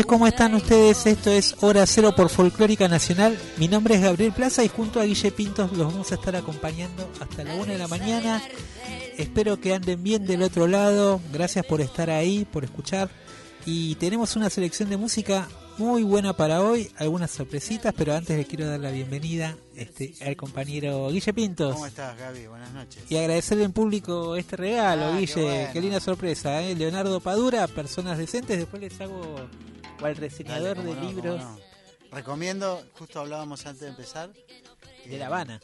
Noches, ¿cómo están ustedes? Esto es Hora Cero por Folclórica Nacional. Mi nombre es Gabriel Plaza y junto a Guille Pintos los vamos a estar acompañando hasta la una de la mañana. Espero que anden bien del otro lado. Gracias por estar ahí, por escuchar. Y tenemos una selección de música muy buena para hoy, algunas sorpresitas, pero antes le quiero dar la bienvenida este, al compañero Guille Pintos. ¿Cómo estás, Gaby? Buenas noches. Y agradecerle en público este regalo, Ah, qué Guille. Qué, bueno. linda sorpresa, ¿eh? Leonardo Padura, Personas Decentes. Después les hago cual Dale, reseñador de no, libros no. Recomiendo, justo hablábamos antes de empezar. de eh, La Habana.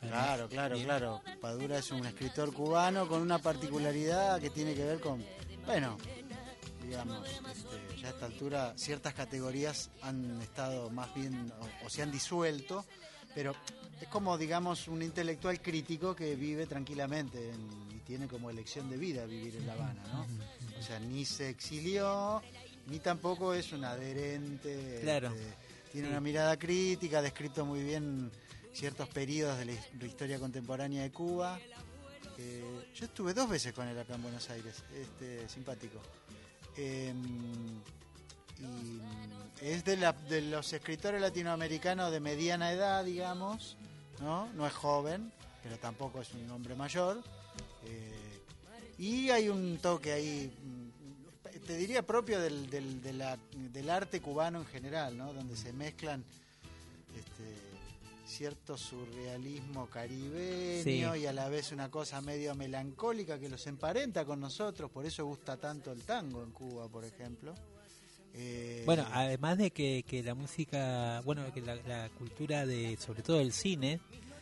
Claro, claro, claro. Padura es un escritor cubano con una particularidad que tiene que ver con, bueno, digamos, este, ya a esta altura ciertas categorías han estado más bien o, o se han disuelto, pero es como, digamos, un intelectual crítico que vive tranquilamente en- y tiene como elección de vida vivir en La Habana, ¿no? O sea, ni se exilió, ni tampoco es un adherente. Claro. este, tiene Sí. una mirada crítica, ha descrito muy bien ciertos periodos de la his- historia contemporánea de Cuba. Eh, yo estuve dos veces con él acá en Buenos Aires, este, simpático. Eh, y es de, la- de los escritores latinoamericanos de mediana edad, digamos, ¿no? No es joven, pero tampoco es un hombre mayor. Eh, y hay un toque ahí, mm, te diría propio del, del, de la- del arte cubano en general, ¿no? Donde se mezclan este, cierto surrealismo caribeño Sí. y a la vez una cosa medio melancólica que los emparenta con nosotros, por eso gusta tanto el tango en Cuba, por ejemplo. Eh, Bueno, además de que, que la música, bueno, que la, la cultura de, sobre todo el cine,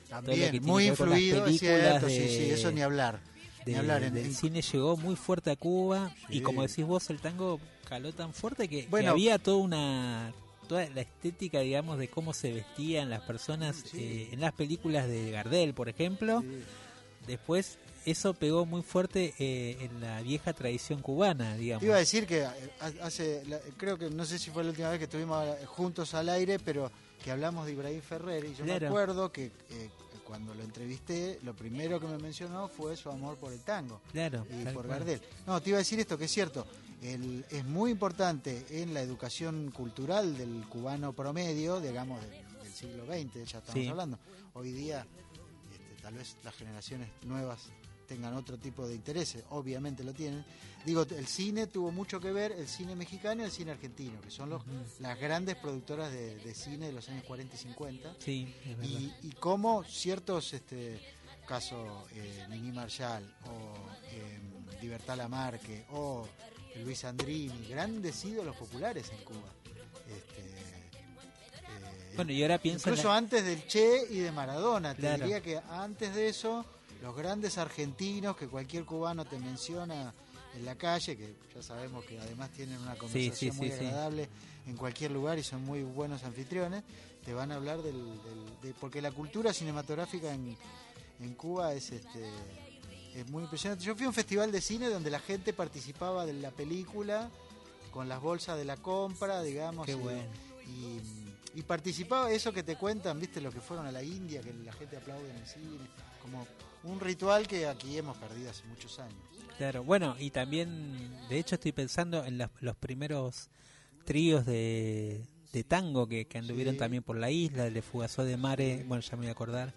también muy influido, es cierto, sí, sí, eso ni hablar. De- ni hablar en- del en- cine llegó muy fuerte a Cuba y como decís vos, el tango caló tan fuerte que, había toda una toda la estética, digamos, de cómo se vestían las personas Sí. eh, en las películas de Gardel, por ejemplo. sí. Después eso pegó muy fuerte eh, en la vieja tradición cubana, digamos. Te iba a decir que eh, ha- hace, la- creo que no sé si fue la última vez que estuvimos juntos al aire, pero que hablamos de Ibrahim Ferrer y yo me acuerdo que eh, cuando lo entrevisté, lo primero que me mencionó fue su amor por el tango Claro, y por cual. Gardel. No, te iba a decir esto, que es cierto, el- es muy importante en la educación cultural del cubano promedio, digamos, del, del siglo XX, ya estamos Sí. hablando. Hoy día, este, tal vez las generaciones nuevas tengan otro tipo de intereses, obviamente lo tienen. Digo, el cine tuvo mucho que ver, el cine mexicano y el cine argentino, que son los, las grandes productoras de, de cine de los años 40 y 50 Sí, es verdad. y, y cómo ciertos este caso eh, Nini Marshall o eh, Libertad Lamarque o Luis Andrini grandes ídolos populares en Cuba Este, eh, Bueno, y ahora pienso en incluso la- antes del Che y de Maradona te diría que antes de eso los grandes argentinos que cualquier cubano te menciona en la calle que ya sabemos que además tienen una conversación sí, muy sí, agradable en cualquier lugar y son muy buenos anfitriones te van a hablar del, del- de- porque la cultura cinematográfica en, en Cuba es este es muy impresionante. Yo fui a un festival de cine donde la gente participaba de la película con las bolsas de la compra, digamos, Qué y, bueno. y, y participaba eso que te cuentan, viste, lo que fueron a la India, que la gente aplaude en el cine, como un ritual que aquí hemos perdido hace muchos años. Claro, bueno, y también, de hecho, estoy pensando en las- los primeros tríos de, de tango que, que anduvieron Sí. también por la isla, el de Fugazó de Mare, bueno, ya me voy a acordar.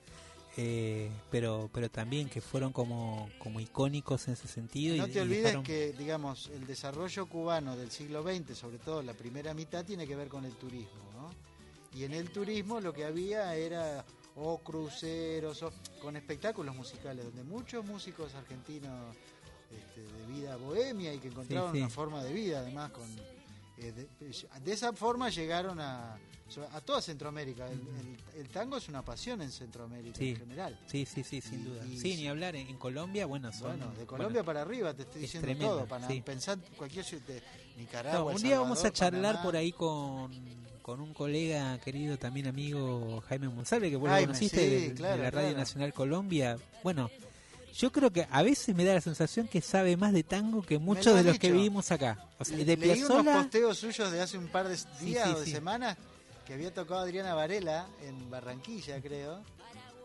eh, pero pero también que fueron como como icónicos en ese sentido. y- No te y olvides dejaron- que, digamos, el desarrollo cubano del siglo XX, sobre todo la primera mitad, tiene que ver con el turismo, ¿no? Y en el turismo lo que había era o cruceros, o con espectáculos musicales, donde muchos músicos argentinos este, de vida bohemia y que encontraron sí. una forma de vida, además, con eh, de, de esa forma llegaron a, a toda Centroamérica. El, el- el tango es una pasión en Centroamérica Sí. en general. Sí, sí, sí, sin Y- duda. y- sí, ni hablar en, en Colombia, bueno, son Bueno, de Colombia bueno, para arriba te estoy es diciendo tremendo, todo. Para sí. pensar cualquier ciudad de No, Nicaragua. un El día vamos a charlar Panamá. por ahí con, con un colega querido, también amigo Jaime Monsalve, que vos lo conociste sí, de, la Radio claro. Nacional Colombia. Bueno, yo creo que a veces me da la sensación que sabe más de tango que muchos lo de los que vivimos acá. O sea, de Leí unos posteos suyos de hace un par de días sí, o de semanas que había tocado Adriana Varela en Barranquilla, creo.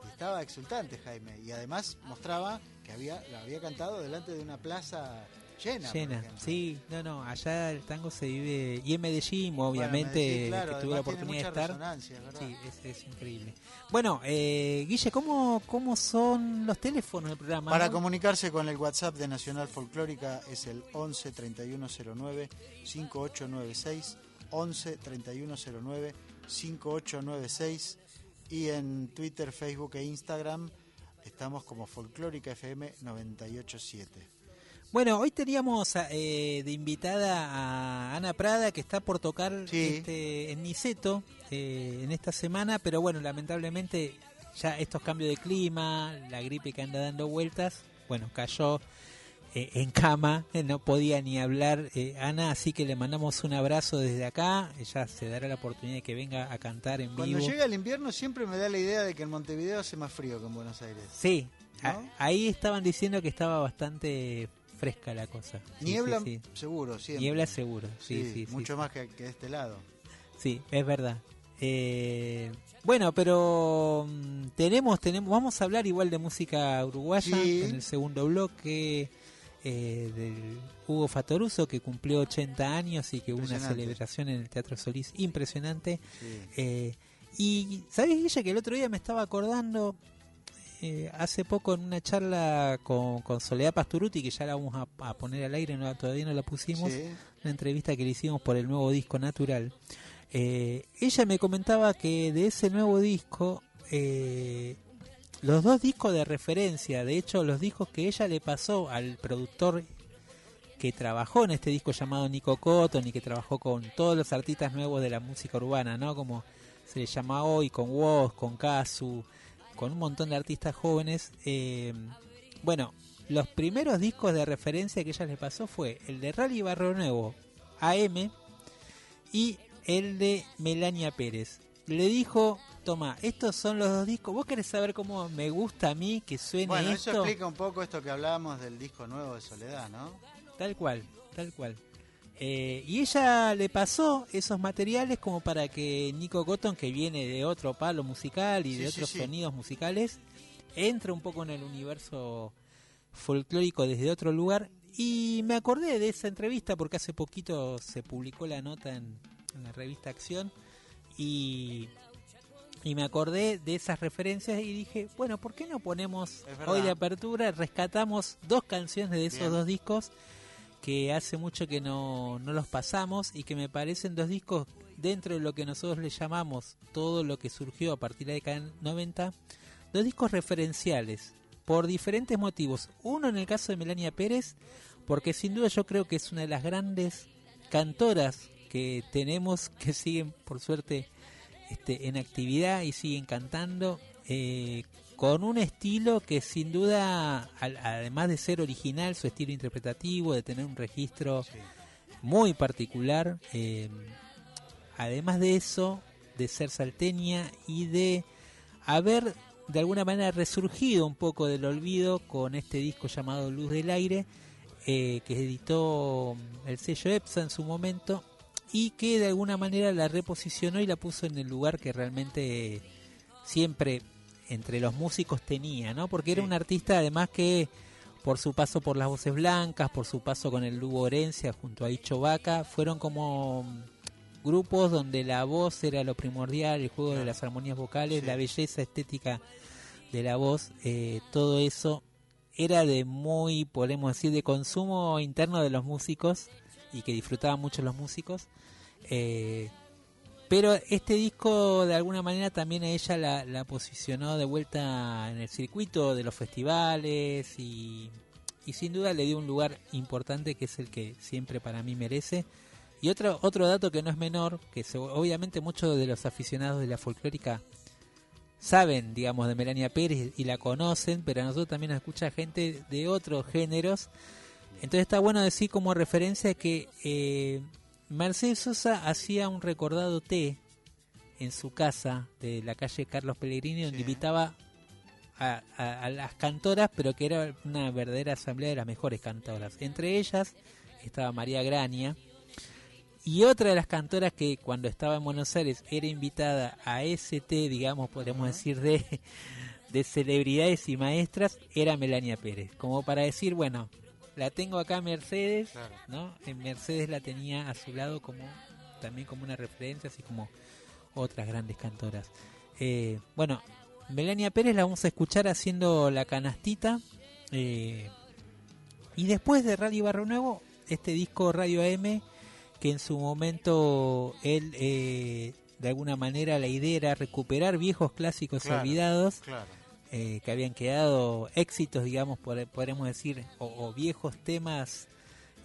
Y estaba exultante Jaime. Y además mostraba que había, la había cantado delante de una plaza llena. llena. Sí, no, no, allá el tango se vive. Y en Medellín, Bueno, obviamente, Medellín, claro, que tuve la oportunidad de estar. Sí, es, es increíble. Bueno, eh, Guille, ¿cómo, ¿cómo son los teléfonos del programa? Para no? comunicarse con el WhatsApp de Nacional Folclórica es el 11 3109 5896 11 3109 5896 y en Twitter, Facebook e Instagram estamos como Folclórica FM 987. Bueno, hoy teníamos eh, de invitada a Ana Prada, que está por tocar Sí. este, en Niceto eh, en esta semana, pero bueno, lamentablemente ya estos cambios de clima, la gripe que anda dando vueltas, bueno, cayó eh, en cama, eh, no podía ni hablar eh, Ana, así que le mandamos un abrazo desde acá, ella se dará la oportunidad de que venga a cantar en Cuando vivo. llega el invierno siempre me da la idea de que en Montevideo hace más frío que en Buenos Aires. Sí, ahí estaban diciendo que estaba bastante fresca la cosa. Sí, Niebla, sí, sí. seguro, siempre. Niebla seguro, sí, mucho más que, que de este lado. Sí, es verdad. Eh, bueno, pero mm, tenemos, tenemos, vamos a hablar igual de música uruguaya en el segundo bloque eh, del Hugo Fatoruso que cumplió 80 años y que hubo una celebración en el Teatro Solís impresionante. Eh, y sabes Guille que el otro día me estaba acordando eh, hace poco en una charla con, con Soledad Pasturuti que ya la vamos a, a poner al aire, no, todavía no la pusimos Sí. una entrevista que le hicimos por el nuevo disco Natural. Eh, ella me comentaba que de ese nuevo disco, eh, los dos discos de referencia, de hecho los discos que ella le pasó al productor que trabajó en este disco llamado Nico Cotton y que trabajó con todos los artistas nuevos de la música urbana, ¿no? Como se le llama hoy, con Woz, con Kazu, con un montón de artistas jóvenes. eh, bueno, los primeros discos de referencia que ella le pasó fue el de Rally Barrio Nuevo, AM, y el de Melania Pérez. Le dijo, toma, estos son los dos discos. ¿Vos querés saber cómo me gusta a mí que suene Bueno, esto? eso explica un poco esto que hablábamos del disco nuevo de Soledad, ¿no? Tal cual, tal cual. Eh, y ella le pasó esos materiales como para que Nico Cotton, que viene de otro palo musical y Sí, de otros sí. sonidos musicales, entre un poco en el universo folclórico desde otro lugar. Y me acordé de esa entrevista porque hace poquito se publicó la nota en, en la revista Acción y, y me acordé de esas referencias y dije, bueno, ¿por qué no ponemos hoy de apertura, rescatamos dos canciones de esos Bien. dos discos que hace mucho que no, no los pasamos y que me parecen dos discos dentro de lo que nosotros le llamamos todo lo que surgió a partir de la década del 90, dos discos referenciales por diferentes motivos. Uno en el caso de Melania Pérez, porque sin duda yo creo que es una de las grandes cantoras que tenemos que siguen por suerte este, en actividad y siguen cantando eh, con un estilo que sin duda, al- además de ser original, su estilo interpretativo, de tener un registro muy particular, eh, además de eso, de ser salteña y de haber de alguna manera resurgido un poco del olvido con este disco llamado Luz del Aire, eh, que editó el sello EPSA en su momento y que de alguna manera la reposicionó y la puso en el lugar que realmente siempre entre los músicos tenía, ¿no? Porque era un artista además que por su paso por las voces blancas, por su paso con el Lugo Orencia junto a Icho Vaca, fueron como mm, grupos donde la voz era lo primordial, el juego de las armonías vocales, Sí. la belleza estética de la voz, eh, todo eso era de muy, podemos decir, de consumo interno de los músicos y que disfrutaban mucho los músicos. Eh, pero este disco de alguna manera también a ella la, posicionó de vuelta en el circuito de los festivales y, y sin duda le dio un lugar importante que es el que siempre para mí merece. Y otro, otro dato que no es menor, que obviamente muchos de los aficionados de la folclórica saben, digamos, de Melania Pérez y la conocen, pero a nosotros también nos escucha gente de otros géneros. Entonces está bueno decir como referencia que eh, Mercedes Sosa hacía un recordado té en su casa de la calle Carlos Pellegrini, donde Sí. invitaba a, a- a las cantoras, pero que era una verdadera asamblea de las mejores cantoras. Entre ellas estaba María Grania. Y otra de las cantoras que cuando estaba en Buenos Aires era invitada a ese té, digamos, podríamos decir, de, de celebridades y maestras, era Melania Pérez. Como para decir, bueno, la tengo acá Mercedes, Claro. ¿no? En Mercedes la tenía a su lado como también como una referencia, así como otras grandes cantoras. Eh, bueno, Melania Pérez la vamos a escuchar haciendo la canastita. eh, y después de Radio Barrio Nuevo, este disco Radio AM, que en su momento él, eh, de alguna manera, la idea era recuperar viejos clásicos Claro. olvidados Claro. Eh, que habían quedado éxitos, digamos, por- podríamos decir, o, o viejos temas.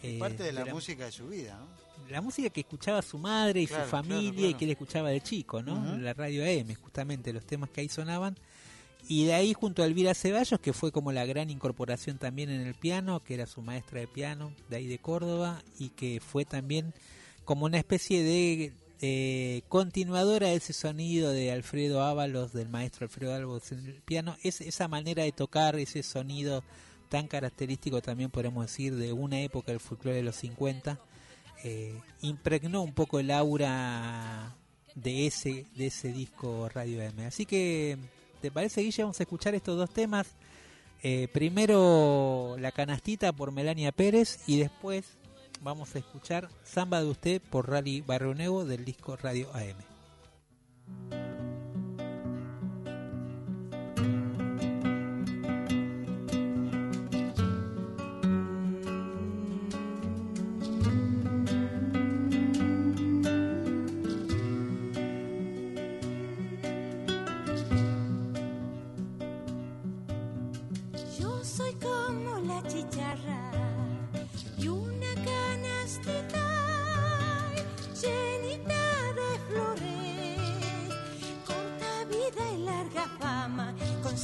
eh, Parte de la la- música de su vida, ¿no? la música que escuchaba su madre y Claro, su claro, familia y que él escuchaba de chico, ¿no? La radio AM, justamente, los temas que ahí sonaban. Y de ahí junto a Elvira Ceballos, que fue como la gran incorporación también en el piano, que era su maestra de piano de ahí de Córdoba, y que fue también como una especie de eh, continuadora de ese sonido de Alfredo Ábalos, del maestro Alfredo Ábalos en el piano, es esa manera de tocar, ese sonido tan característico también podemos decir de una época del folclore de los 50, eh, impregnó un poco el aura de ese, de ese disco Radio M. Así que, ¿te parece, Guille? Vamos a escuchar estos dos temas. Eh, primero La Canastita por Melania Pérez y después vamos a escuchar Samba de Usted por Rally Barrio Nuevo del disco Radio AM.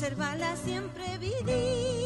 Conservala siempre vidita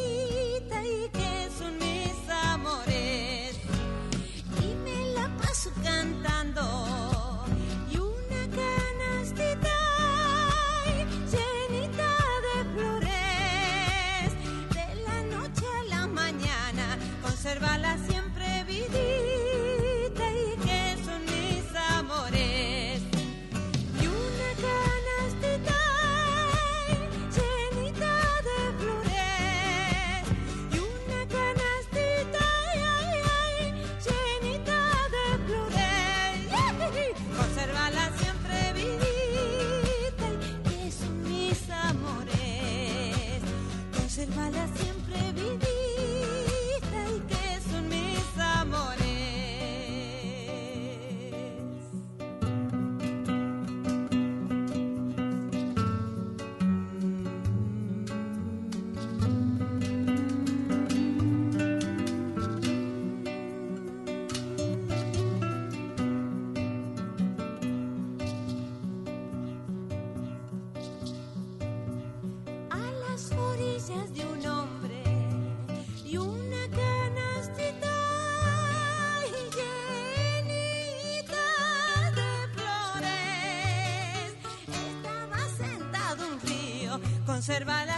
río, conservala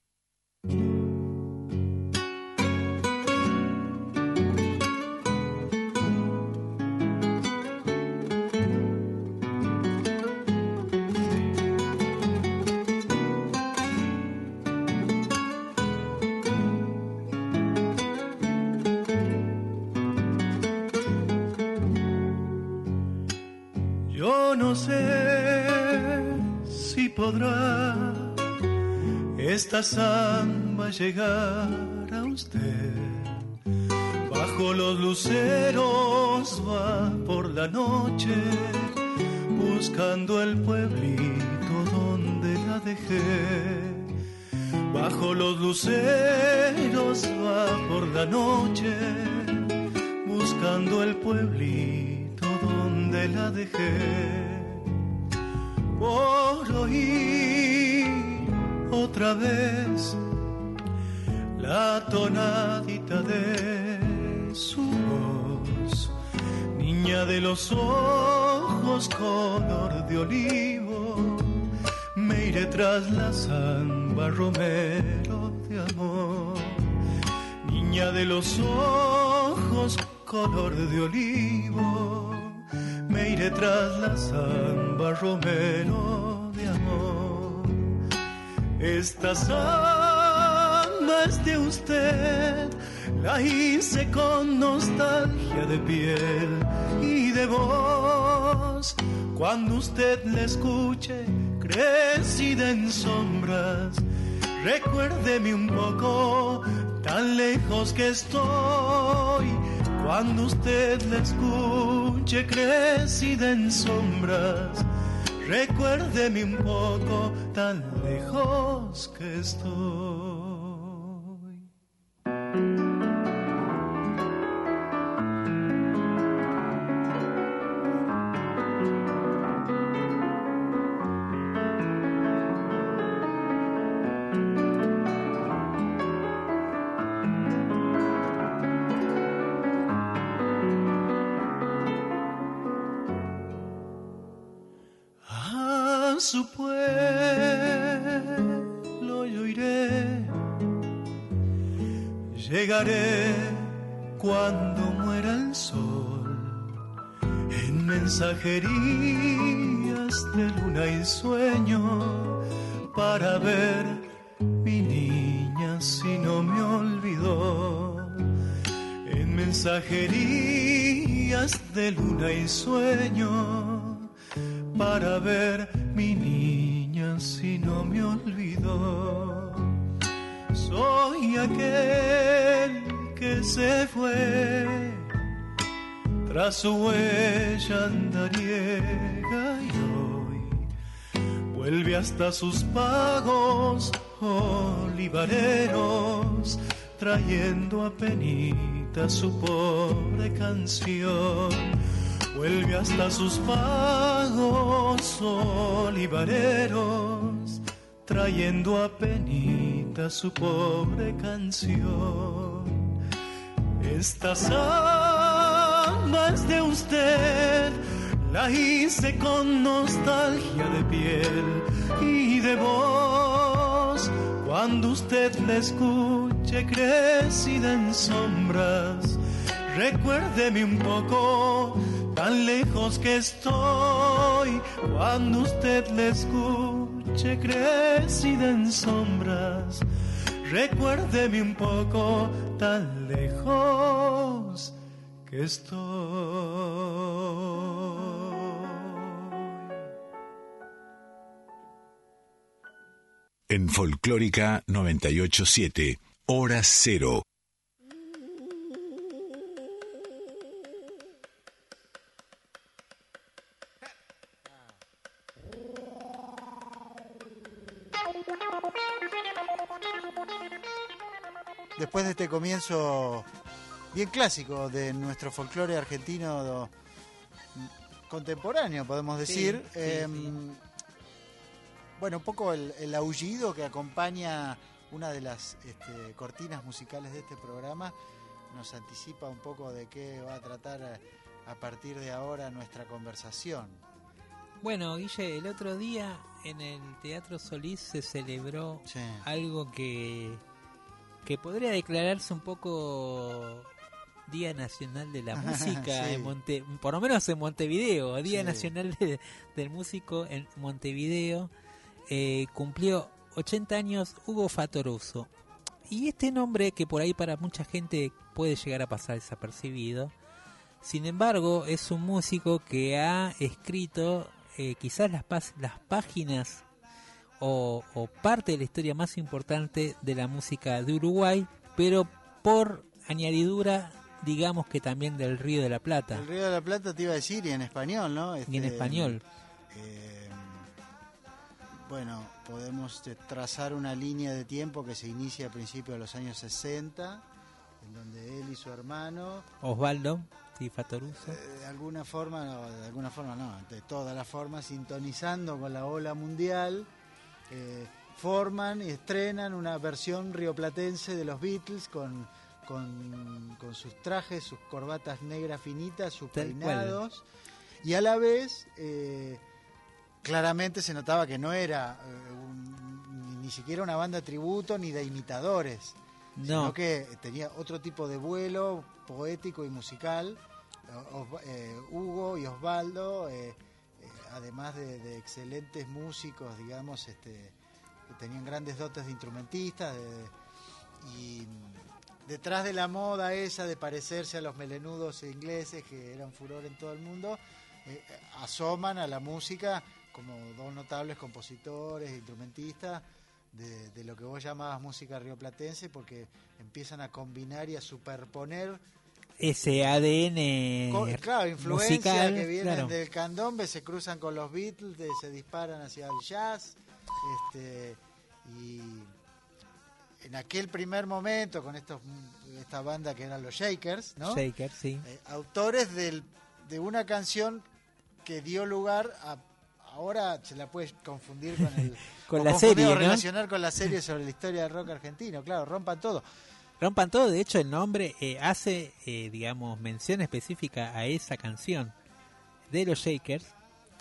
Llegar a usted. De usted, la hice con nostalgia de piel y de voz. Cuando usted la escuche, crecida en sombras, recuérdeme un poco, tan lejos que estoy. Cuando usted la escuche, crecida en sombras, recuérdeme un poco, tan lejos que estoy. Mensajerías de luna y sueño, para ver mi niña si no me olvidó, en mensajerías de luna y sueño para ver mi niña si no me olvidó. Soy aquel que se fue tras su huella hasta sus pagos olivareros trayendo a penita su pobre canción vuelve hasta sus pagos olivareros, trayendo a penita su pobre canción. Esta samba es de usted, la hice con nostalgia de piel de voz. Cuando usted la escuche crecida en sombras, recuérdeme un poco tan lejos que estoy cuando usted le escuche crecida en sombras. Recuérdeme un poco tan lejos que estoy. En Folclórica 987, Hora Cero. Después de este comienzo bien clásico de nuestro folclore argentino contemporáneo, podemos decir. sí, em, Bueno, un poco el, el aullido que acompaña una de las este, cortinas musicales de este programa nos anticipa un poco de qué va a tratar eh, a partir de ahora nuestra conversación. Bueno, Guille, el otro día en el Teatro Solís se celebró Sí. algo que, que podría declararse un poco Día Nacional de la Música, Sí. en Monte, por lo menos en Montevideo, Día Sí. Nacional de- del Músico en Montevideo, eh, cumplió 80 años Hugo Fatoruso. Y este nombre que por ahí para mucha gente puede llegar a pasar desapercibido, sin embargo es un músico que ha escrito eh, quizás las, las páginas o, o parte de la historia más importante de la música de Uruguay, pero por añadidura, digamos que también del Río de la Plata, El Río de la Plata te iba a decir, y en español, ¿no? y en Este, español. eh, bueno, podemos eh, trazar una línea de tiempo que se inicia a principios de los años 60, en donde él y su hermano, Osvaldo, sí, Fatoruso. eh, de alguna forma, no, de alguna forma no, de todas las formas, sintonizando con la ola mundial, eh, forman y estrenan una versión rioplatense de los Beatles con, con, con sus trajes, sus corbatas negras finitas, sus peinados, y a la vez eh, claramente se notaba que no era eh, un- ni, siquiera una banda tributo ni de imitadores, sino No, que tenía otro tipo de vuelo poético y musical. Os- eh, Hugo y Osvaldo, eh, además de, de excelentes músicos, digamos, este, que tenían grandes dotes de instrumentistas, de- y detrás de la moda esa de parecerse a los melenudos ingleses que eran furor en todo el mundo, asoman a la música como dos notables compositores, instrumentistas, de, de lo que vos llamabas música rioplatense, porque empiezan a combinar y a superponer, ese ADN claro, influencias musical, que vienen claro. del candombe, se cruzan con los Beatles, se disparan hacia el jazz, este, y en aquel primer momento, con estos esta banda que eran los Shakers, ¿no? Shaker, sí. Eh, autores del- de una canción que dio lugar a ahora se la puede confundir con el Con la serie, o ¿no? relacionar con la serie sobre la historia del rock argentino claro rompan todo Rompan todo, de hecho el nombre eh, hace, eh, digamos, mención específica a esa canción de los Shakers.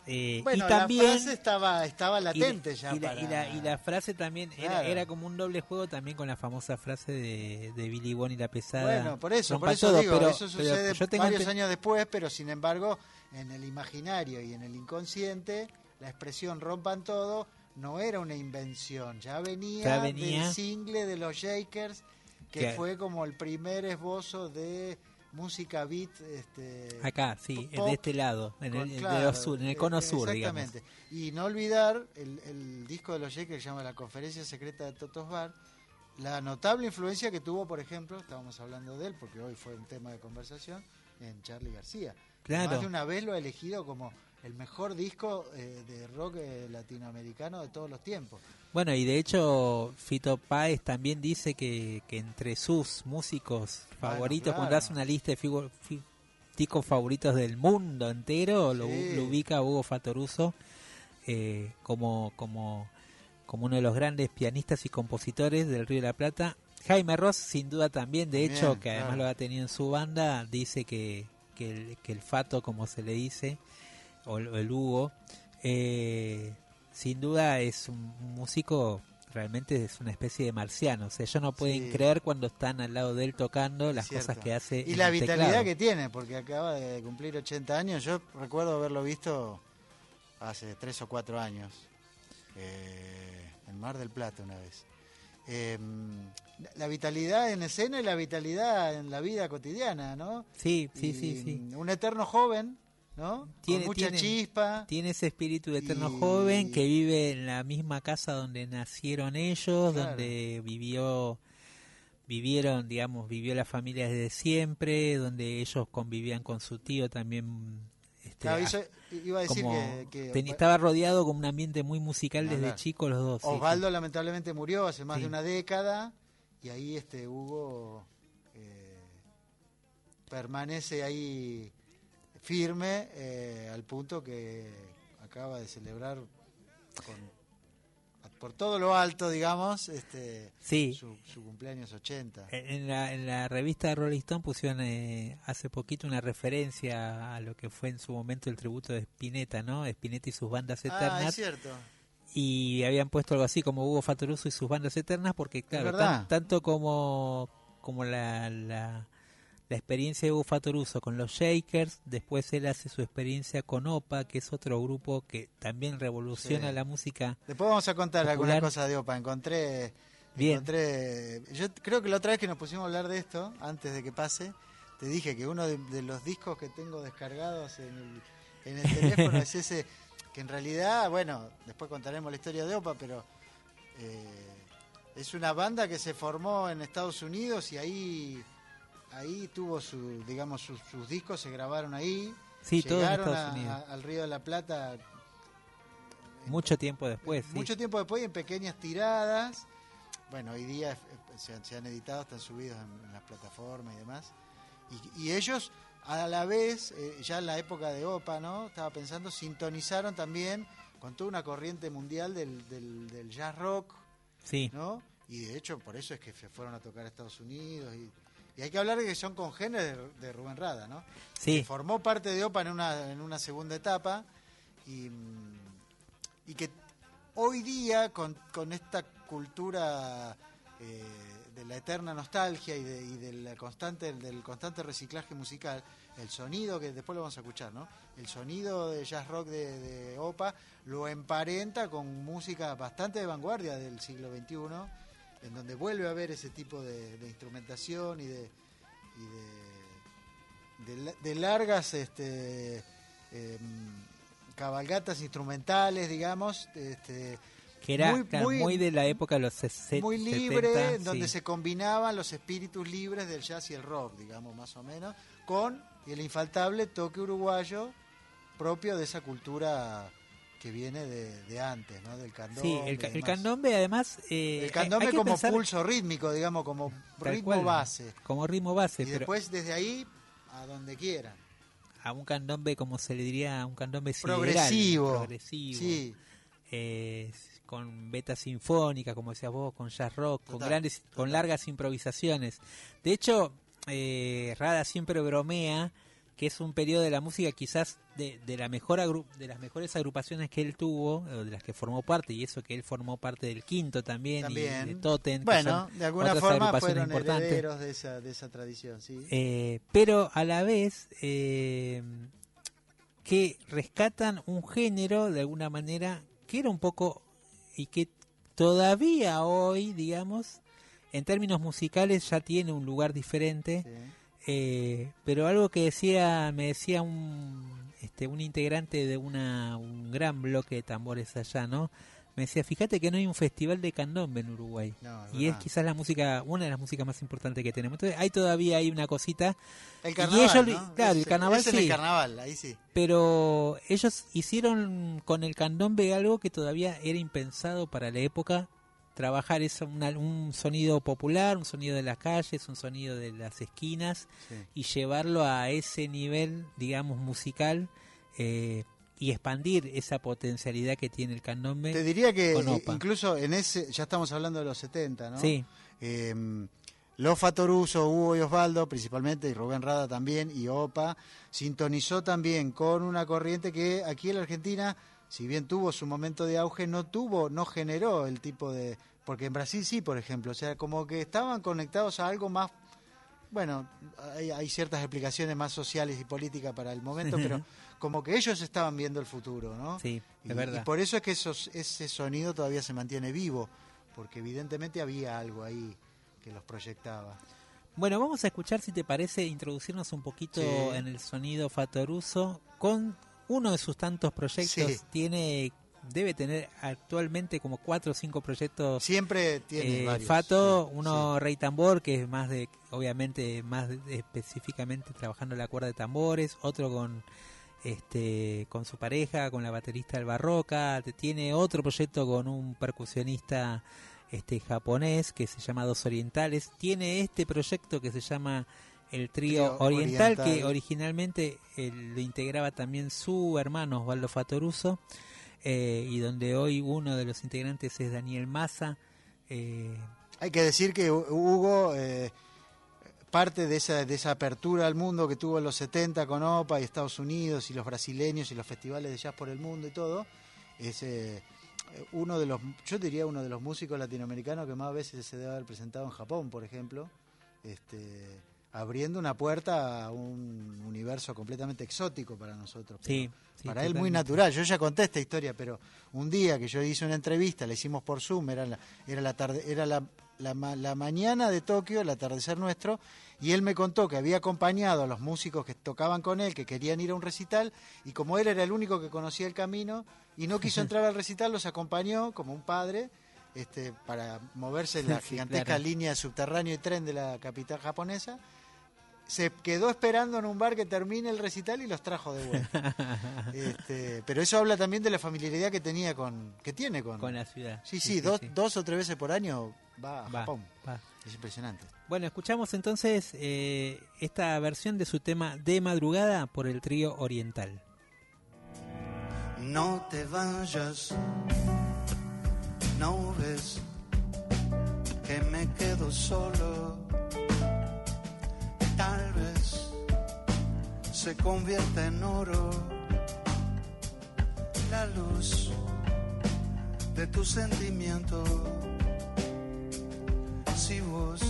eh, bueno y también... la frase estaba estaba y latente ya y la, para- y la- y la frase también era, Claro. era como un doble juego también con la famosa frase de, de Billy Bonnie la pesada. bueno por eso por eso todo, digo pero- eso pero sucede yo tengo varios años después pero sin embargo en el imaginario y en el inconsciente la expresión rompan todo no era una invención ya venía, Ya venía. del single de los Shakers que fue como el primer esbozo de música beat este Acá, sí, pop, de este lado, en el, con- claro, sur, en el cono eh, sur, digamos. exactamente. Y no olvidar el, el disco de los Shakers que se llama La Conferencia Secreta de Totos Bar, la notable influencia que tuvo, por ejemplo, estábamos hablando de él porque hoy fue un tema de conversación, en Charlie García. Claro. Más de una vez lo ha elegido como el mejor disco eh, de rock eh, latinoamericano de todos los tiempos. Bueno, y de hecho Fito Páez también dice que, que entre sus músicos Bueno, favoritos, cuando claro. hace una lista de figu- discos favoritos del mundo entero, lo, Sí. lo ubica Hugo Fatoruso eh, como, como, como uno de los grandes pianistas y compositores del Río de la Plata. Jaime Ross, sin duda también, de También, hecho, que además claro. lo ha tenido en su banda, dice que, que, el, que el Fato, como se le dice, o el, Hugo, eh, sin duda es un un músico, realmente es una especie de marciano. O sea, ellos no pueden Sí. creer cuando están al lado de él tocando las Cierto. cosas que hace. Y en la el vitalidad teclado. que tiene, porque acaba de cumplir 80 años. Yo recuerdo haberlo visto hace 3 o 4 años, eh, en Mar del Plata una vez. Eh, la vitalidad en escena y la vitalidad en la vida cotidiana, ¿no? Sí, sí, Y, sí, sí. Un eterno joven, ¿no? Tiene- Con mucha tiene- chispa. Tiene ese espíritu de eterno Y- joven que vive en la misma casa donde nacieron ellos, Claro. donde vivió vivieron, digamos, vivió la familia desde siempre, donde ellos convivían con su tío también. Este, Claro, a- yo iba a decir como que, que teni- estaba rodeado con un ambiente muy musical Ah, desde chicos los dos. sí. Osvaldo lamentablemente murió hace más Sí. de una década y ahí este Hugo eh, permanece ahí firme eh, al punto que acaba de celebrar con por todo lo alto, digamos, este, Sí. su, su cumpleaños 80. En la, en la revista Rolling Stone pusieron eh, hace poquito una referencia a lo que fue en su momento el tributo de Spinetta, ¿no? Spinetta y sus bandas ah, eternas. es cierto. y habían puesto algo así como Hugo Fatoruso y sus bandas eternas porque claro tan- tanto como como la, la la experiencia de Hugo Fatoruso con los Shakers después él hace su experiencia con Opa que es otro grupo que también revoluciona Sí. la música Después vamos a contar Popular. algunas cosas de OPA. Encontré, Bien. encontré. Yo creo que la otra vez que nos pusimos a hablar de esto, antes de que pase, te dije que uno de, de los discos que tengo descargados en el, en el teléfono es ese, que en realidad, bueno, después contaremos la historia de OPA, pero eh, es una banda que se formó en Estados Unidos y ahí ahí tuvo su, digamos, sus, sus discos se grabaron ahí. sí todo en Llegaron Estados a- Unidos a- al Río de la Plata mucho tiempo después sí. mucho tiempo después y en pequeñas tiradas. Bueno, hoy día eh, se han, se han editado, están subidos en, en las plataformas y demás. Y, y ellos, a la vez, eh, ya en la época de OPA, ¿no? Estaba pensando, sintonizaron también con toda una corriente mundial del, del, del jazz rock, sí ¿no? Y de hecho, por eso es que se fueron a tocar a Estados Unidos. Y, y hay que hablar de que son congéneres de, de Rubén Rada, ¿no? sí que formó parte de OPA en una, en una segunda etapa y, y que hoy día con, con esta cultura eh, de la eterna nostalgia y, de, y del constante del constante reciclaje musical el sonido que después lo vamos a escuchar no el sonido de jazz rock de, de OPA lo emparenta con música bastante de vanguardia del siglo XXI en donde vuelve a haber ese tipo de, de instrumentación y de y de, de, la- de largas este, em, cabalgatas instrumentales, digamos, este, que era muy- claro, muy- muy, de la época de los 60 muy libre, 70, en donde sí. se combinaban los espíritus libres del jazz y el rock, digamos, más o menos, con el infaltable toque uruguayo propio de esa cultura que viene de, de antes, ¿no? Del candombe. Sí, el, candombe además eh, El candombe hay como pensar pulso rítmico, digamos, como tal ritmo cual, base. como ritmo base Y pero después desde ahí a donde quieran. a un candombe como se le diría a un candombe sideral, Progresivo. progresivo Sí, eh, con beta sinfónica como decías vos con jazz rock con Total, grandes con largas improvisaciones de hecho eh, Rada siempre bromea que es un periodo de la música quizás de, de la mejor agru- de las mejores agrupaciones que él tuvo de las que formó parte y eso que él formó parte del quinto también, y de Totem que bueno, son de alguna otras forma fueron importantes. herederos de esa, de esa tradición, sí. Eh, pero a la vez eh, que rescatan un género de alguna manera que era un poco y que todavía hoy, digamos, en términos musicales ya tiene un lugar diferente, sí. Eh, pero algo que decía, me decía un, este, un integrante de una, un gran bloque de tambores allá, ¿no? Me decía, fíjate que no hay un festival de candombe en Uruguay. No, es Y es quizás la música, una de las músicas más importantes que tenemos. Entonces, hay todavía hay una cosita, El y carnaval, ellos, ¿no? claro, el carnaval es sí. carnaval, ahí sí. pero ellos hicieron con el candombe algo que todavía era impensado para la época. Trabajar una- un sonido popular, un sonido de las calles, un sonido de las esquinas Sí. y llevarlo a ese nivel, digamos, musical eh, y expandir esa potencialidad que tiene el candombe. Te diría que incluso en ese, ya estamos hablando de los 70, ¿no? Sí, Eh, Los Fatoruso, Hugo y Osvaldo principalmente, y Rubén Rada también, y Opa, sintonizó también con una corriente que aquí en la Argentina, si bien tuvo su momento de auge, no tuvo, no generó el tipo de... Porque en Brasil sí, por ejemplo, o sea, como que estaban conectados a algo más... Bueno, hay, hay ciertas explicaciones más sociales y políticas para el momento, pero como que ellos estaban viendo el futuro, ¿no? sí, Y, es verdad. y por eso es que esos, ese sonido todavía se mantiene vivo, porque evidentemente había algo ahí que los proyectaba. Bueno, vamos a escuchar si te parece introducirnos un poquito Sí. en el sonido Fatoruso con uno de sus tantos proyectos. Sí. Tiene, debe tener actualmente como cuatro o cinco proyectos. Siempre tiene eh, varios. Fato, sí, uno Rey Tambor, que es más de, obviamente, más de- específicamente trabajando la cuerda de tambores, otro con este con su pareja, con la baterista del Barroca, te- tiene otro proyecto con un percusionista este japonés que se llama Dos Orientales, tiene este proyecto que se llama el trío oriental, que originalmente eh, lo integraba también su hermano Osvaldo Fatoruso. Eh, y donde hoy uno de los integrantes es Daniel Massa. Eh, Hay que decir que Hu- Hugo, eh, parte de esa, de esa apertura al mundo que tuvo en los 70 con OPA y Estados Unidos y los brasileños y los festivales de jazz por el mundo y todo, es eh, uno de los, yo diría uno de los músicos latinoamericanos que más veces se debe haber presentado en Japón, por ejemplo, este, abriendo una puerta a un universo completamente exótico para nosotros. sí, sí, para él muy natural. Yo ya conté esta historia, pero un día que yo hice una entrevista, la hicimos por Zoom, era la, era la tarde, era la, la, ma- la mañana de Tokio, el atardecer nuestro, y él me contó que había acompañado a los músicos que tocaban con él, que querían ir a un recital, y como él era el único que conocía el camino y no quiso entrar al recital, los acompañó como un padre. Este, para moverse en la Sí, gigantesca claro. línea de subterráneo y tren de la capital japonesa, se quedó esperando en un bar que termine el recital y los trajo de vuelta. Este, pero eso habla también de la familiaridad que tenía con, que tiene con, con la ciudad. sí, sí, dos, dos o tres veces por año va a Va, Japón. va. Es impresionante. Bueno, escuchamos entonces eh, esta versión de su tema de madrugada por el trío Oriental. No te vayas, no ves que me quedo solo. Se convierta en oro la luz de tu sentimiento. Si vos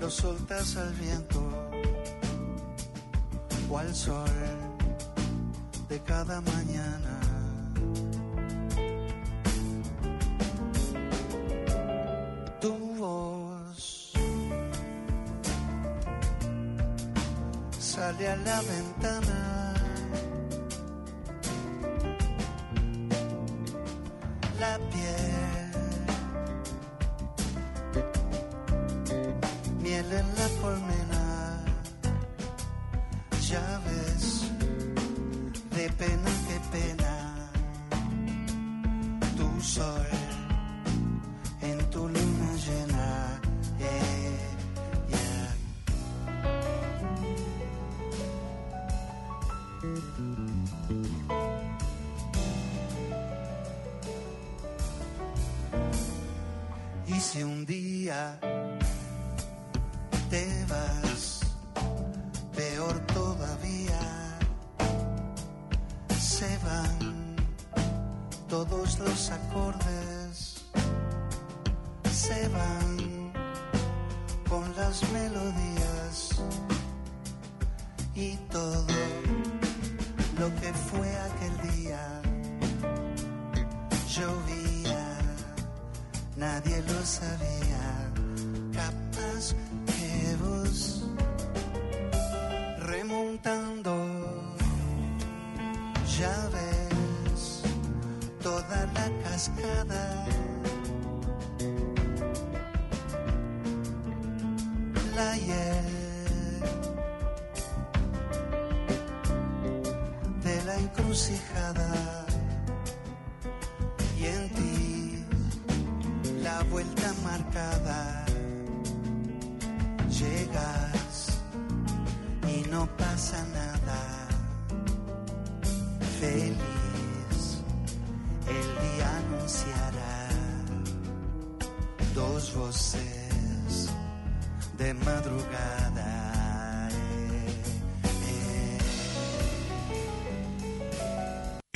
lo soltas al viento o al sol de cada mañana. Ventana.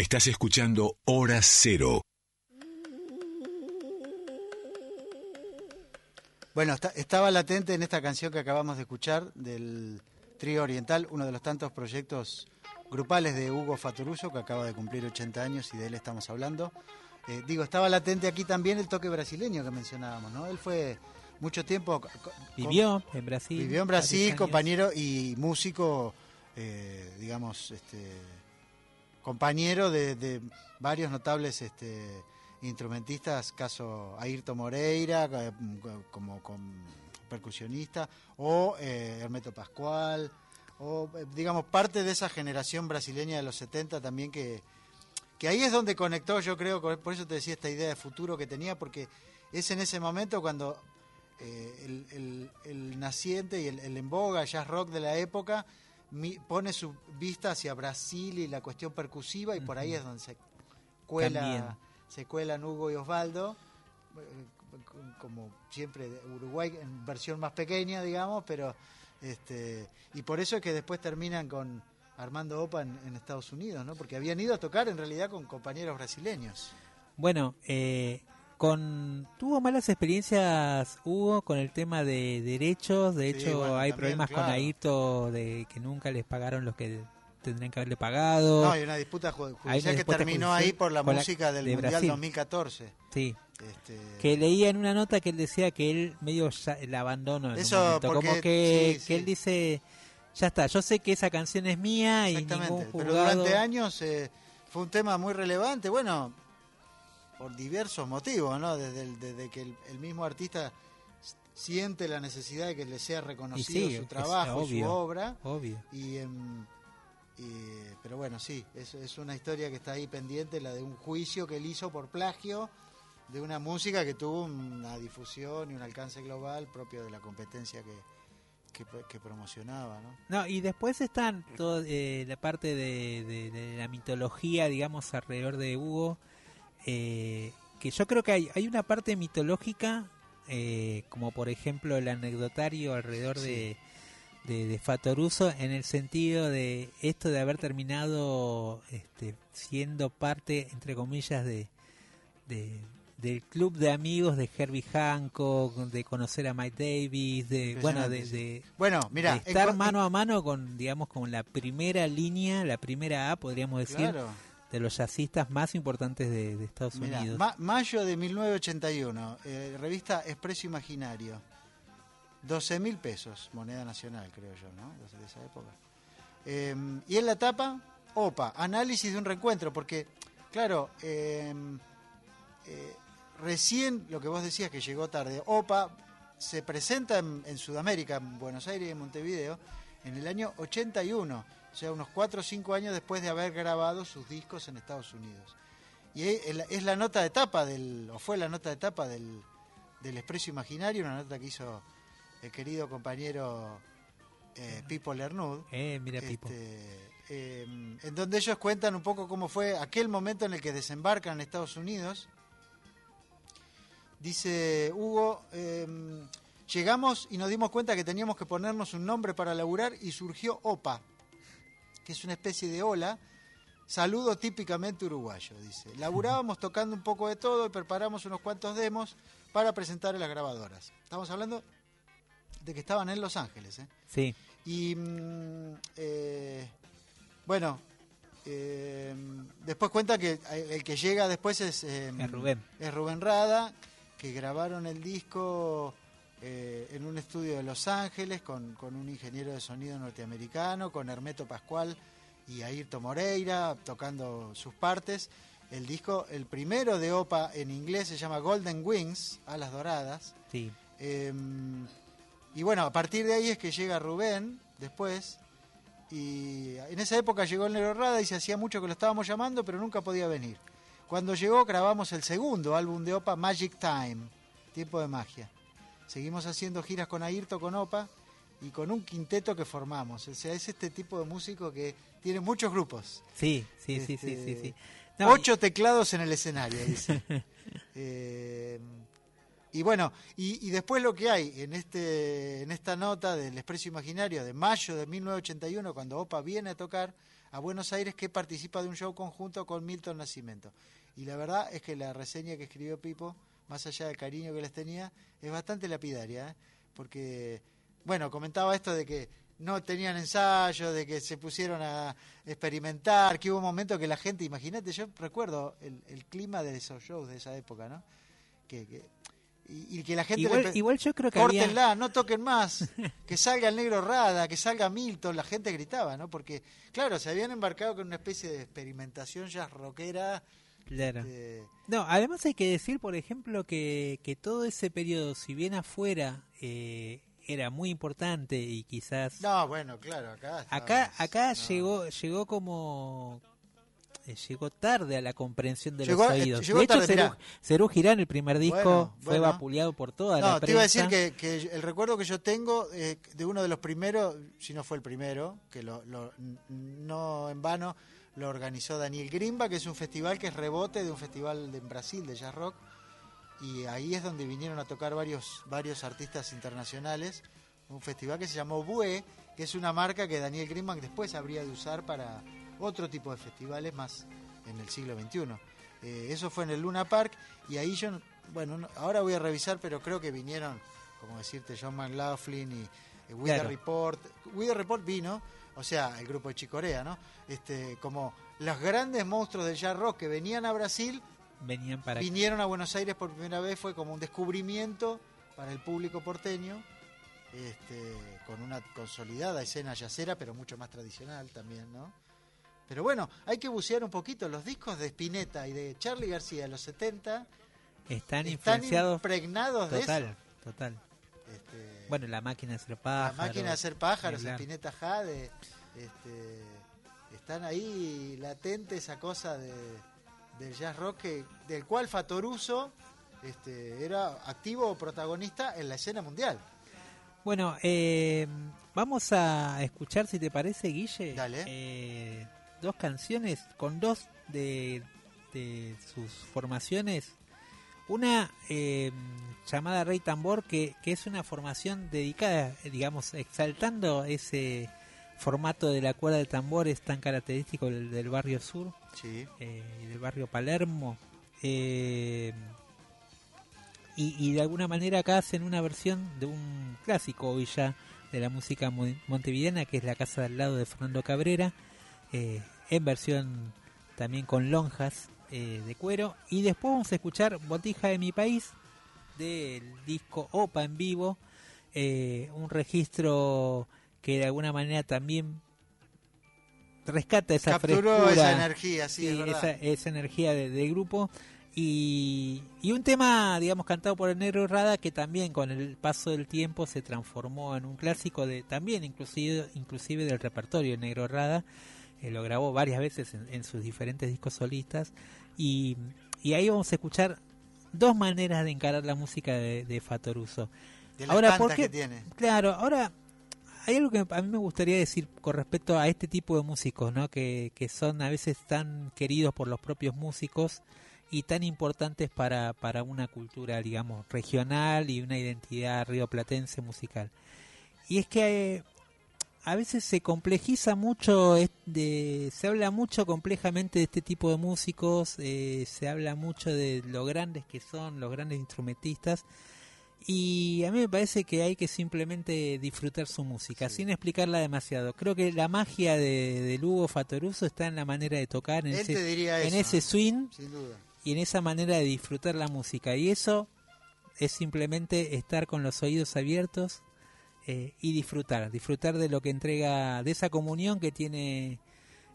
Estás escuchando Hora Cero. Bueno, está- estaba latente en esta canción que acabamos de escuchar del Trío Oriental, uno de los tantos proyectos grupales de Hugo Fatoruso, que acaba de cumplir 80 años y de él estamos hablando. Eh, digo, estaba latente aquí también el toque brasileño que mencionábamos, ¿no? Él fue mucho tiempo... Vivió en Brasil. Vivió en Brasil, compañero y músico, eh, digamos, este, compañero de, varios notables este, instrumentistas, caso Ayrton Moreira, eh, como, percusionista, o eh, Hermeto Pascual, o eh, digamos, parte de esa generación brasileña de los 70 también que, que ahí es donde conectó, yo creo, por eso te decía esta idea de futuro que tenía, porque es en ese momento cuando eh, el, el- el naciente y el, el en boga jazz rock de la época pone su vista hacia Brasil y la cuestión percusiva y por ahí es donde se cuela, También. se cuelan Hugo y Osvaldo, eh, como siempre Uruguay en versión más pequeña, digamos, pero este y por eso es que después terminan con Armando Opa en, en Estados Unidos, ¿no? Porque habían ido a tocar en realidad con compañeros brasileños. Bueno, eh, con tuvo malas experiencias Hugo con el tema de derechos. De Sí, hecho, bueno, hay también, problemas con. Ayrton de que nunca les pagaron los que tendrían que haberle pagado. No, hay una disputa ju- Hay una judicial que terminó ahí por la música del de Mundial Brasil. 2014. Sí, Este, que leía en una nota que él decía que él medio ya el abandono. En Eso, porque- como que, sí, que él dice, ya está, yo sé que esa canción es mía y Exactamente, ningún pero durante años eh, fue un tema muy relevante, bueno, por diversos motivos, ¿no? Desde, el- desde que el, el mismo artista siente la necesidad de que le sea reconocido sí, su trabajo, su obra, Obvio. y, y- pero bueno, sí, es, es una historia que está ahí pendiente, la de un juicio que él hizo por plagio de una música que tuvo una difusión y un alcance global propio de la competencia que, que, que promocionaba, ¿no? No, y después están todo, eh, la parte de, de- de la mitología, digamos, alrededor de Hugo, eh, que yo creo que hay, hay una parte mitológica, eh, como por ejemplo el anecdotario alrededor de, de, de Fatoruso, en el sentido de esto de haber terminado este, siendo parte, entre comillas, de, de- del club de amigos de Herbie Hancock, de conocer a Mike Davis, de bueno, de, de, Bueno, mira, estar mano a mano con, digamos, con la primera línea, la primera A, podríamos decir, Claro. De los jazzistas más importantes de, de Estados Mirá, Unidos. ma- mayo de 1981, eh, revista Expreso Imaginario. 12 mil pesos, moneda nacional, creo yo, ¿no? De esa época. Eh, y en la tapa, OPA, análisis de un reencuentro, porque, claro, eh, eh, recién lo que vos decías que llegó tarde, OPA se presenta en, en Sudamérica, en Buenos Aires y en Montevideo, en el año 81, o sea, unos 4 o 5 años después de haber grabado sus discos en Estados Unidos. Y es la- nota de tapa del, o fue la nota de tapa del, del Expreso Imaginario, una nota que hizo el querido compañero eh, Pipo Lernud. Eh, mira, Pipo. Este, eh, en donde ellos cuentan un poco cómo fue aquel momento en el que desembarcan en Estados Unidos. Dice Hugo, eh, llegamos y nos dimos cuenta que teníamos que ponernos un nombre para laburar y surgió OPA, que es una especie de ola. Saludo típicamente uruguayo, dice. Laburábamos tocando un poco de todo y preparamos unos cuantos demos para presentar en las grabadoras. Estamos hablando de que estaban en Los Ángeles, ¿eh? Sí, Y mm, eh, bueno, eh, después cuenta que el que llega después es, Es Rubén. es Rubén Rada, que grabaron el disco eh, en un estudio de Los Ángeles con, con un ingeniero de sonido norteamericano, con Hermeto Pascual y Ayrton Moreira tocando sus partes. El disco, el primero de OPA en inglés se llama Golden Wings, Alas Doradas. sí. Eh, y bueno, a partir de ahí es que llega Rubén después. Y en esa época llegó el Negro Rada y se hacía mucho que lo estábamos llamando, pero nunca podía venir. Cuando llegó grabamos el segundo álbum de Opa, Magic Time, Tiempo de Magia. Seguimos haciendo giras con Ayrton, con Opa y con un quinteto que formamos. O sea, es este tipo de músico que tiene muchos grupos. Sí, sí, sí, sí, sí, Este, sí. No, Ocho teclados en el escenario, dice. Eh, y bueno, y, y después lo que hay en este en esta nota del Expreso Imaginario de mayo de 1981, cuando Opa viene a tocar a Buenos Aires, que participa de un show conjunto con Milton Nascimento. Y la verdad es que la reseña que escribió Pipo, más allá del cariño que les tenía, es bastante lapidaria, ¿eh? porque, bueno, comentaba esto de que no tenían ensayo, de que se pusieron a experimentar, que hubo un momento que la gente, imagínate, yo recuerdo el, el clima de esos shows de esa época, ¿no? Que, que- y, y que la gente igual, le igual yo creo que había... córtenla, no toquen más, que salga el negro Rada, que salga Milton, la gente gritaba, ¿no? Porque, claro, se habían embarcado con una especie de experimentación ya rockera. Claro. este, No, además hay que decir, por ejemplo, que, que todo ese periodo, si bien afuera eh, era muy importante y quizás No, bueno, claro, acá. acá acá no. llegó llegó como eh, llegó tarde a la comprensión de Llegó- los eh, oídos. llegó de hecho, tarde, Cerú, mirá. Cerú Girán, el primer disco, Bueno, fue bueno. vapuleado por toda la No, prensa. te iba a decir que, que el recuerdo que yo tengo eh, de uno de los primeros, si no fue el primero, que lo, lo- no en vano lo organizó Daniel Grimba, que es un festival que es rebote de un festival en Brasil de jazz rock. Y ahí es donde vinieron a tocar varios, varios artistas internacionales. Un festival que se llamó BUE, que es una marca que Daniel Grimban después habría de usar para otro tipo de festivales más en el siglo XXI. Eh, eso fue en el Luna Park y ahí yo, bueno, no- ahora voy a revisar, pero creo que vinieron, como decirte, John McLaughlin y eh, With the Claro. Report. With the Report vino, o sea, el grupo de Chicorea, ¿no? Este, como los grandes monstruos del jazz rock que venían a Brasil, Venían para vinieron a Buenos Aires por primera vez, fue como un descubrimiento para el público porteño, este, con una consolidada escena yacera, pero mucho más tradicional también, ¿no? Pero bueno, hay que bucear un poquito. Los discos de Spinetta y de Charlie García de los 70 están están influenciados impregnados de total, eso. total. Este, Bueno, la máquina de hacer la pájaros. máquina de hacer pájaros. Spinetta Jade, este, están ahí latente esa cosa de, del jazz rock que- del cual Fatoruso este, era activo protagonista en la escena mundial. Bueno, eh, vamos a escuchar, si te parece, Guille, Dale. eh, dos canciones con dos de, de sus formaciones. Una eh, llamada Rey Tambor, que, que es una formación dedicada, digamos, exaltando ese formato de la cuerda de tambores tan característico del, del barrio sur Sí. eh, y del barrio Palermo. eh, y, y de alguna manera acá hacen una versión de un clásico hoy ya de la música mon- montevideana, que es La Casa del Lado de Fernando Cabrera, eh, en versión también con lonjas eh, de cuero. Y después vamos a escuchar Botija de mi país, del disco Opa en vivo, eh, un registro que de alguna manera también rescata esa Capturó frescura esa energía, sí, Sí, es verdad. esa, esa energía de- del grupo y, y un tema digamos cantado por el negro Rada que también con el paso del tiempo se transformó en un clásico de también inclusive inclusive del repertorio del negro Rada Eh, lo grabó varias veces en, en sus diferentes discos solistas y, y ahí vamos a escuchar dos maneras de encarar la música de, de Fatoruso De Ahora, tantas ¿por qué? que tiene. Claro, ahora hay algo que a mí me gustaría decir con respecto a este tipo de músicos, ¿no? Que, que son a veces tan queridos por los propios músicos y tan importantes para, para una cultura, digamos, regional y una identidad rioplatense musical. Y es que eh, a veces se complejiza mucho, de, se habla mucho complejamente de este tipo de músicos, eh, se habla mucho de lo grandes que son, los grandes instrumentistas, y a mí me parece que hay que simplemente disfrutar su música, sin explicarla demasiado. Creo que la magia de, de Lugo Fatoruso está en la manera de tocar, en, Él ese, te diría en eso, ese swing Sin duda. y en esa manera de disfrutar la música. Y eso es simplemente estar con los oídos abiertos eh, y disfrutar, disfrutar de lo que entrega, de esa comunión que tiene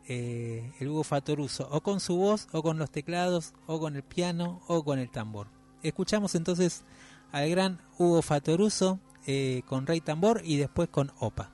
eh, el Hugo Fatoruso, o con su voz, o con los teclados, o con el piano, o con el tambor. Escuchamos entonces al gran Hugo Fatoruso eh, con Rey Tambor y después con Opa.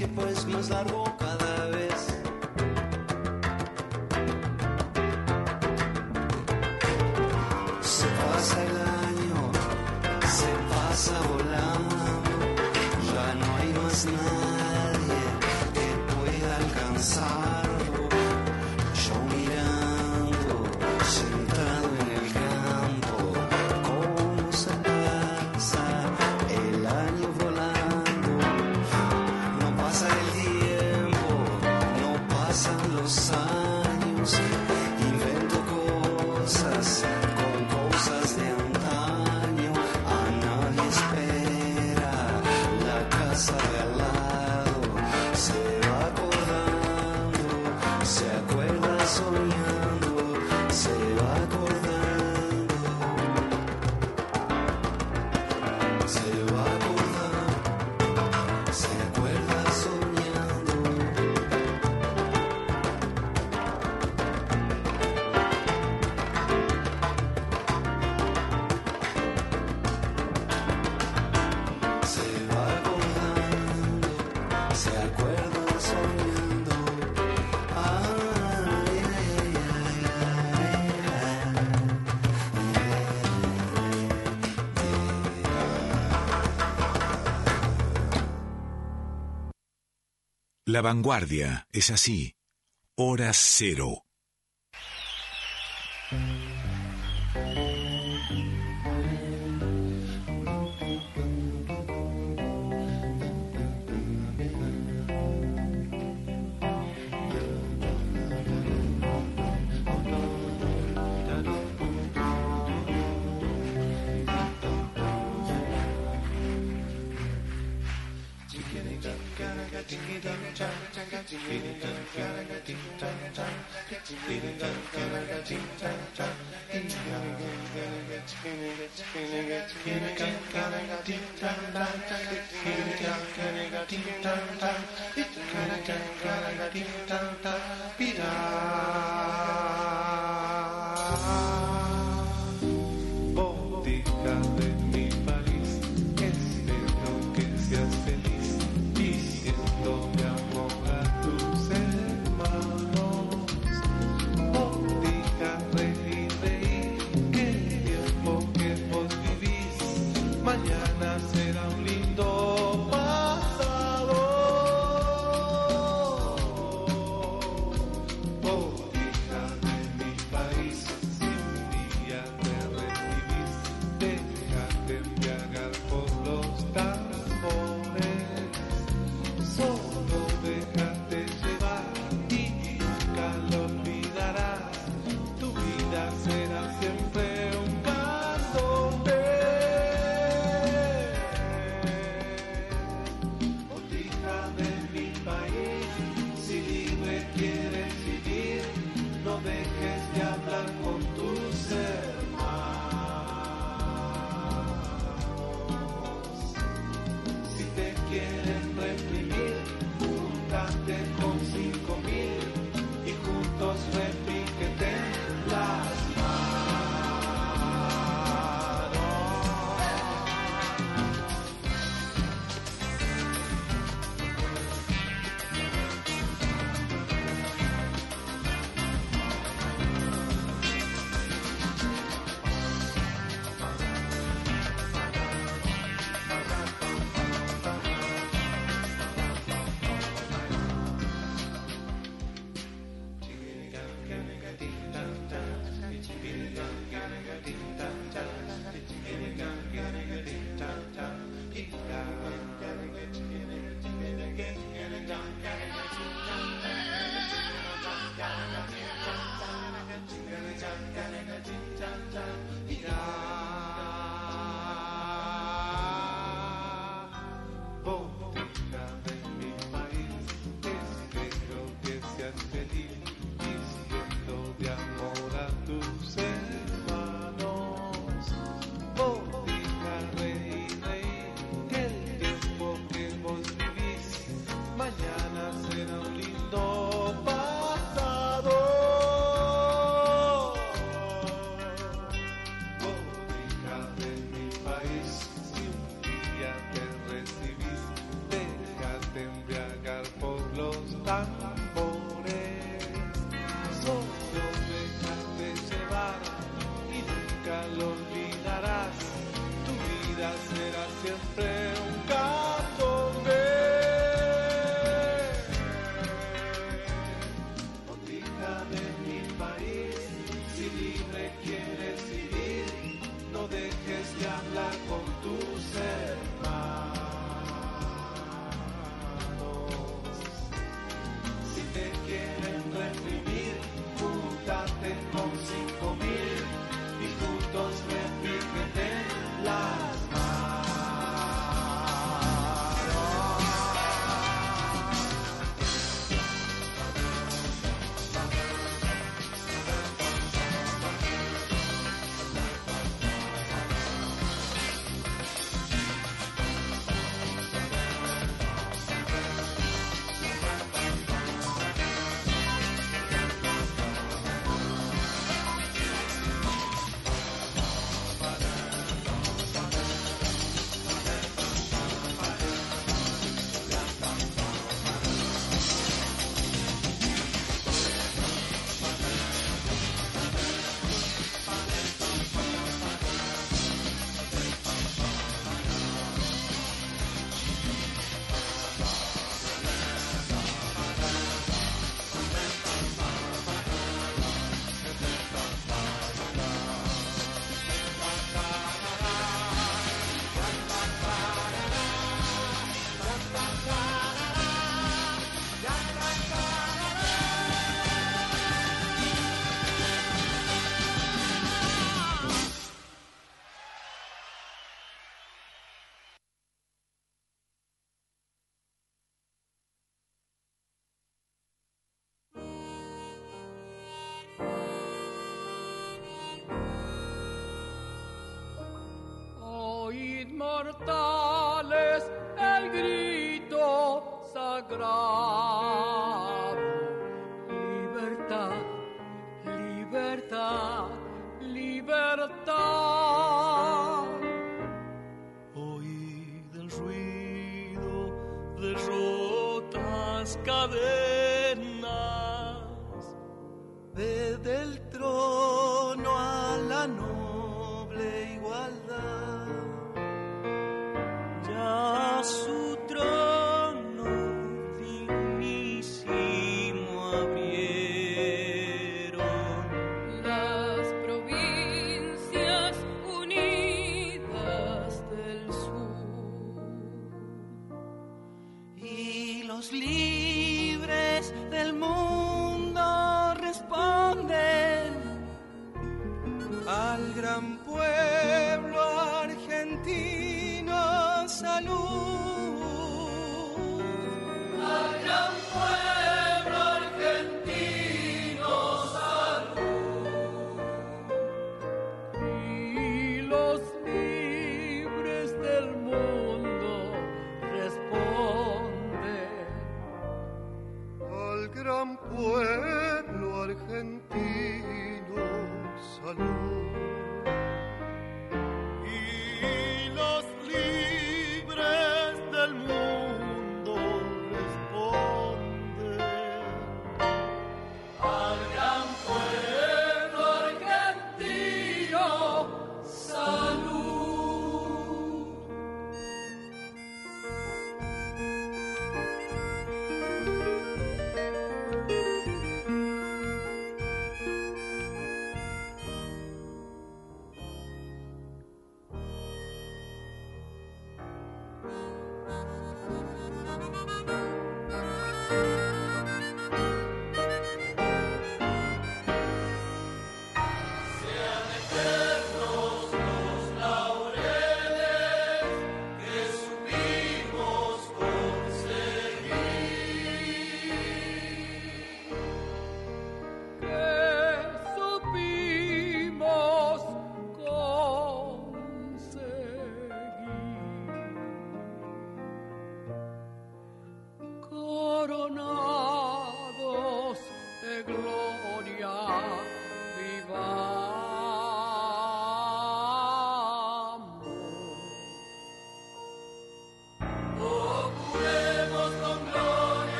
tiempo es más largo. La vanguardia es así. Hora cero.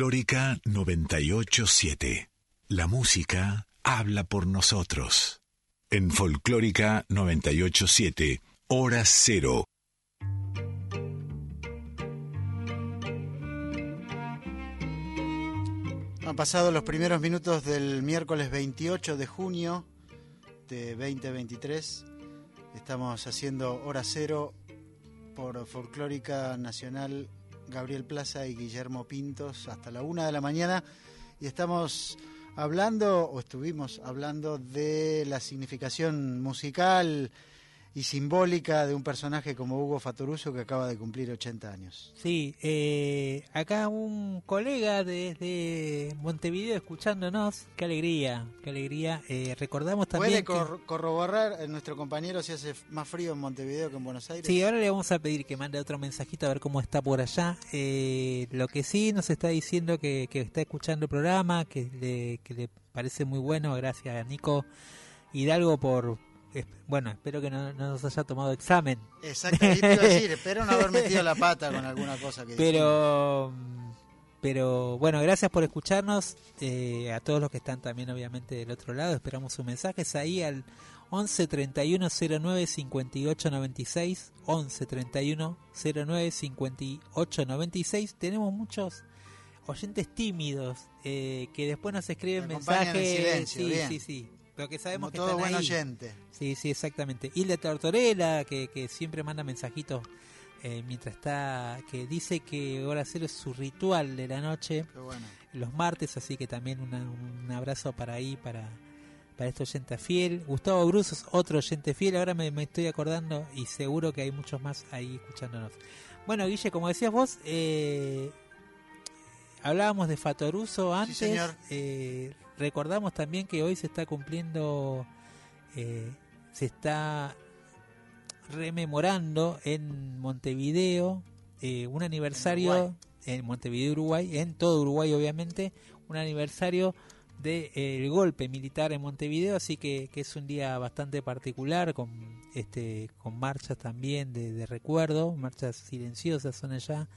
Folclórica 987. La música habla por nosotros. En Folclórica 987, hora cero. Han pasado los primeros minutos del miércoles 28 de junio de 2023. Estamos haciendo hora cero por Folclórica Nacional Gabriel Plaza y Guillermo Pintos hasta la una de la mañana. Y estamos hablando, o estuvimos hablando, de la significación musical y simbólica de un personaje como Hugo Fatoruso que acaba de cumplir 80 años. Sí, eh, acá un colega desde Montevideo escuchándonos, qué alegría, qué alegría. Eh, recordamos también ¿Puede cor- corroborar eh, nuestro compañero si hace más frío en Montevideo que en Buenos Aires? Sí, ahora le vamos a pedir que mande otro mensajito a ver cómo está por allá. Eh, lo que sí nos está diciendo que, que está escuchando el programa, que le, que le parece muy bueno, gracias a Nico Hidalgo por... Bueno, espero que no, no nos haya tomado examen. Exactamente, decir, espero no haber metido la pata con alguna cosa que Pero, pero bueno, gracias por escucharnos. eh, a todos los que están también, obviamente, del otro lado. Esperamos sus mensajes ahí al 11 31 09 58 96. 11 31 09 58 96. Tenemos muchos oyentes tímidos eh, que después nos escriben Me acompañan en mensajes. silencio, sí, bien. sí, sí. Pero que sabemos Como que todo están buen ahí. oyente. Sí, sí, exactamente. Hilda Tortorella, que, que siempre manda mensajitos eh, mientras está, que dice que hora cero es su ritual de la noche, bueno. los martes, así que también una- un abrazo para ahí, para, para este oyente fiel. Gustavo Bruso es otro oyente fiel, ahora me, me estoy acordando y seguro que hay muchos más ahí escuchándonos. Bueno, Guille, como decías vos, eh, hablábamos de Fatoruso antes. señor. eh, recordamos también que hoy se está cumpliendo, eh, se está rememorando en Montevideo eh, un aniversario Uruguay. en Montevideo, Uruguay, en todo Uruguay obviamente, un aniversario del golpe militar en Montevideo, así que, que es un día bastante particular, con este con marchas también de, de recuerdo, marchas silenciosas son allá.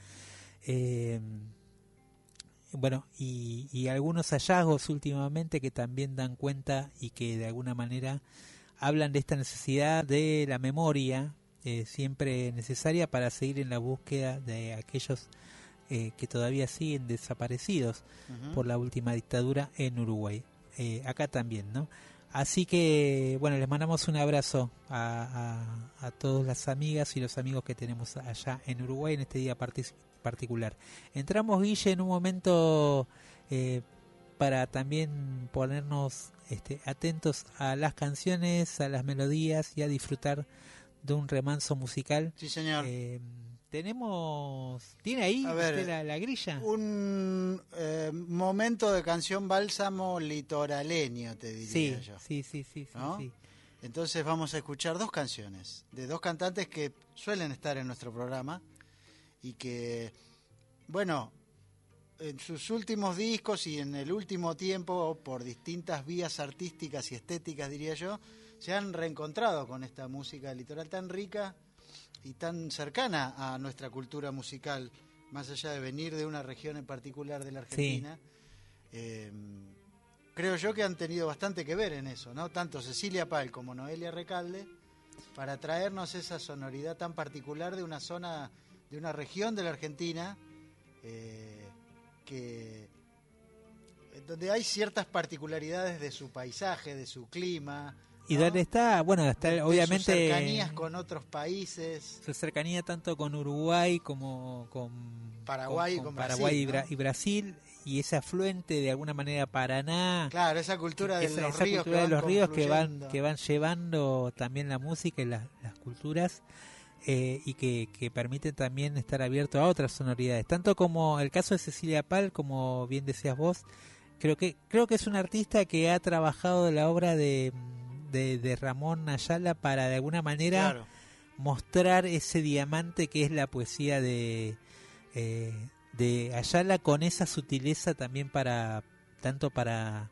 Eh, bueno, y, y algunos hallazgos últimamente que también dan cuenta y que de alguna manera hablan de esta necesidad de la memoria eh, siempre necesaria para seguir en la búsqueda de aquellos eh, que todavía siguen desaparecidos por la última dictadura en Uruguay. Eh, acá también, ¿no? Así que, bueno, les mandamos un abrazo a, a, a todas las amigas y los amigos que tenemos allá en Uruguay en este día partic- particular. Entramos, Guille, en un momento eh, para también ponernos este, atentos a las canciones, a las melodías y a disfrutar de un remanso musical. Sí, señor. Eh, tenemos... ¿Tiene ahí ver, la, la grilla? Un eh, momento de canción bálsamo litoraleño, te diría Sí, yo. sí, sí, sí, sí, ¿No? sí. Entonces vamos a escuchar dos canciones de dos cantantes que suelen estar en nuestro programa y que, bueno, en sus últimos discos y en el último tiempo, por distintas vías artísticas y estéticas, diría yo, se han reencontrado con esta música litoral tan rica y tan cercana a nuestra cultura musical, más allá de venir de una región en particular de la Argentina. Eh, creo yo que han tenido bastante que ver en eso, ¿no? Tanto Cecilia Pal como Noelia Recalde, para traernos esa sonoridad tan particular de una zona, de una región de la Argentina, eh, que donde hay ciertas particularidades de su paisaje, de su clima, Y dónde está, bueno, está de sus obviamente cercanías con otros países. su cercanía tanto con Uruguay como con Paraguay y con con Paraguay y, Brasil, Bra- ¿no? y Brasil y ese afluente de alguna manera Paraná. Claro, esa cultura de esa, los esa ríos cultura que de van los ríos que van que van llevando también la música y las, las culturas eh, y que, que permiten también estar abierto a otras sonoridades tanto como el caso de Cecilia Pal como bien decías vos creo que creo que es un artista que ha trabajado la obra de, de, de Ramón Ayala para de alguna manera Claro. mostrar ese diamante que es la poesía de, eh, de Ayala con esa sutileza también para tanto para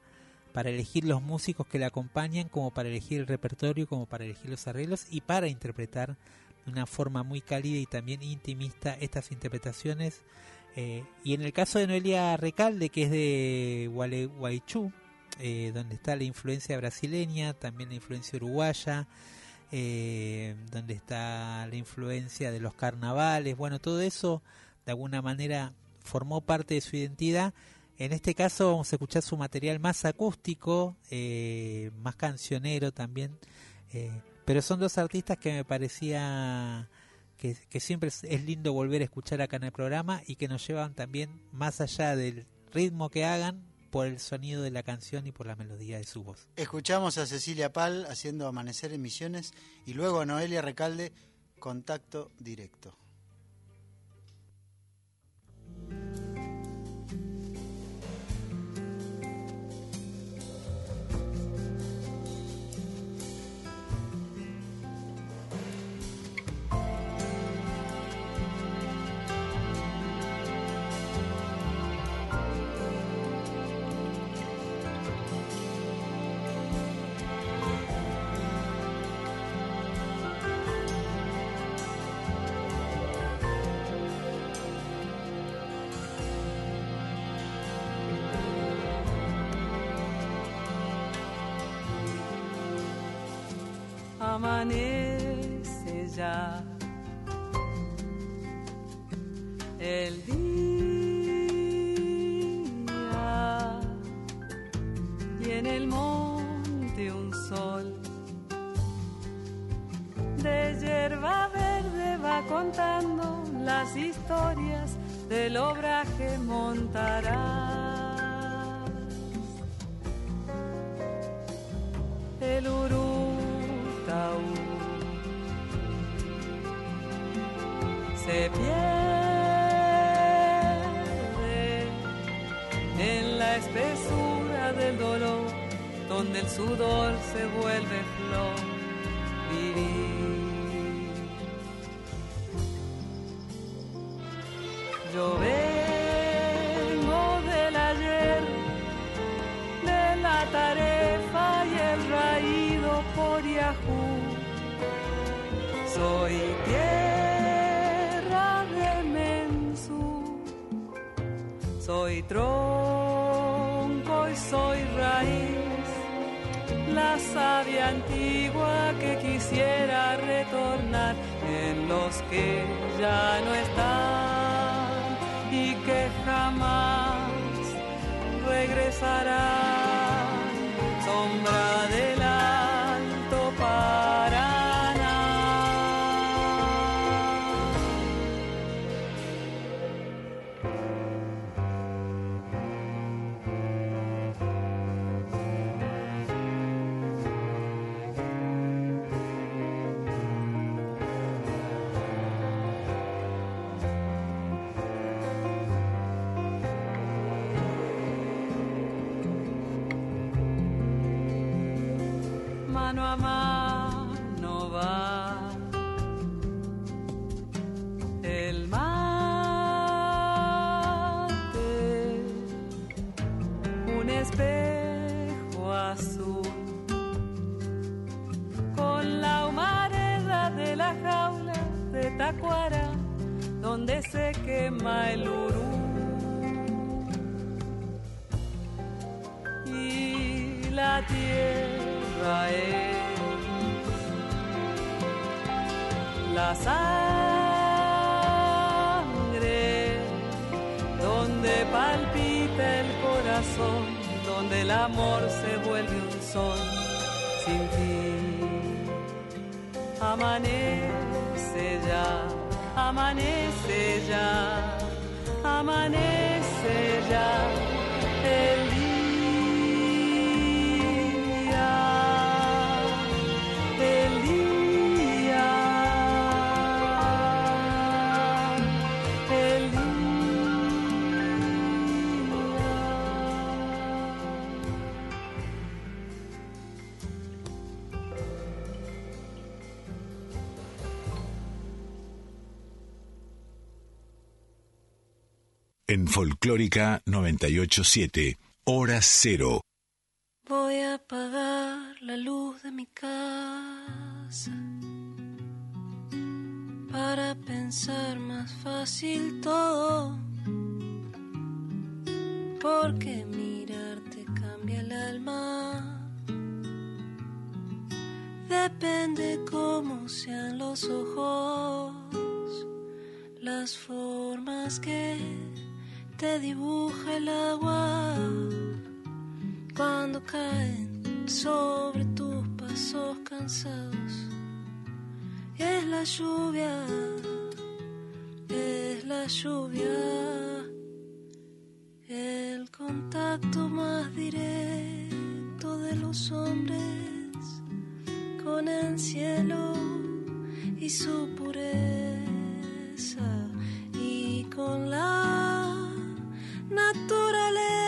para elegir los músicos que la acompañan como para elegir el repertorio como para elegir los arreglos y para interpretar de una forma muy cálida y también intimista estas interpretaciones Eh, y en el caso de Noelia Recalde que es de Gualeguaychú eh, donde está la influencia brasileña también la influencia uruguaya eh, donde está la influencia de los carnavales, bueno, todo eso de alguna manera formó parte de su identidad. En este caso vamos a escuchar su material más acústico, eh, más cancionero también, eh, pero son dos artistas que me parecía que, que siempre es, es lindo volver a escuchar acá en el programa y que nos llevan también más allá del ritmo que hagan por el sonido de la canción y por la melodía de su voz. Escuchamos a Cecilia Pal haciendo Amanecer en Misiones y luego a Noelia Recalde, Contacto Directo. El día y en el monte un sol de hierba verde va con contando las historias del obraje montarás. El sudor se vuelve flor. Vivir. Yo vengo del ayer, de la tarefa y el raído por Yahoo. Soy tierra de Mensú, soy tronco que ya no están y que jamás regresarán. En Folclórica 987, Hora Cero. Voy a apagar la luz de mi casa para pensar más fácil todo. Porque mirarte cambia el alma. Depende cómo sean los ojos, las formas que te dibuja el agua cuando caen sobre tus pasos cansados. Es la lluvia, es la lluvia, el contacto más directo de los hombres con el cielo y su pureza y con la naturaleza.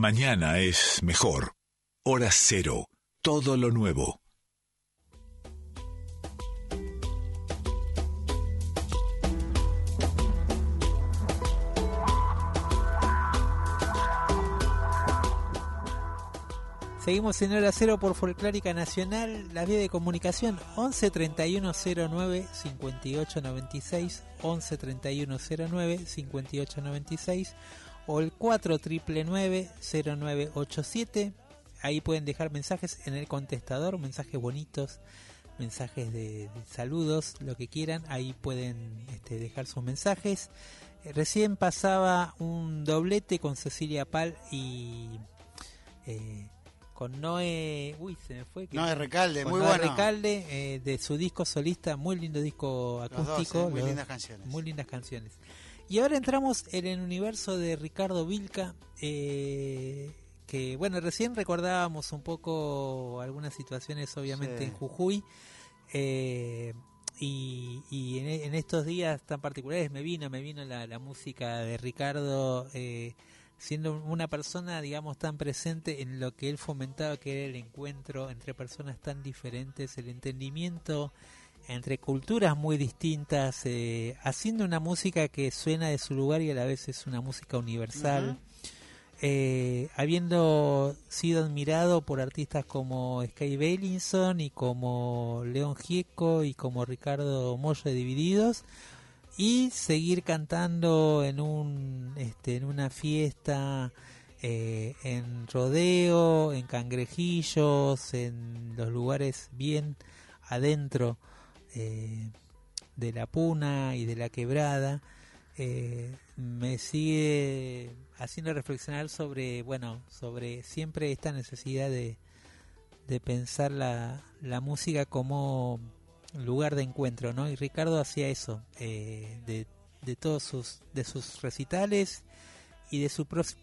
Mañana es mejor. Hora cero. Todo lo nuevo. Seguimos en hora cero por Folclórica Nacional, la vía de comunicación 11 31 09 58 96, 11 31 09 58 96 o el 4 999 0987. Ahí pueden dejar mensajes en el contestador, mensajes bonitos, mensajes de, de saludos, lo que quieran. Ahí pueden este, dejar sus mensajes. Eh, Recién pasaba un doblete con Cecilia Pal y eh, con Noé. Uy, se me fue. que- Noé Recalde, muy Noé bueno. Recalde, eh, de su disco solista, muy lindo disco Los dos, acústico. eh, muy los- lindas canciones. Muy lindas canciones. Y ahora entramos en el universo de Ricardo Vilca, eh, que bueno, recién recordábamos un poco algunas situaciones obviamente Sí. en Jujuy, eh, y, y en, en estos días tan particulares me vino, me vino la, la música de Ricardo, eh, siendo una persona, digamos, tan presente en lo que él fomentaba, que era el encuentro entre personas tan diferentes, el entendimiento entre culturas muy distintas, eh, haciendo una música que suena de su lugar y a la vez es una música universal. Eh, habiendo sido admirado por artistas como Sky Bailinson y como León Gieco y como Ricardo Moyo de Divididos y seguir cantando en un este, en una fiesta eh, en rodeo en cangrejillos en los lugares bien adentro eh, de la puna y de la quebrada eh, me sigue haciendo reflexionar sobre bueno sobre siempre esta necesidad de, de pensar la, la música como lugar de encuentro no y Ricardo hacía eso eh, de, de todos sus de sus recitales y de su pros-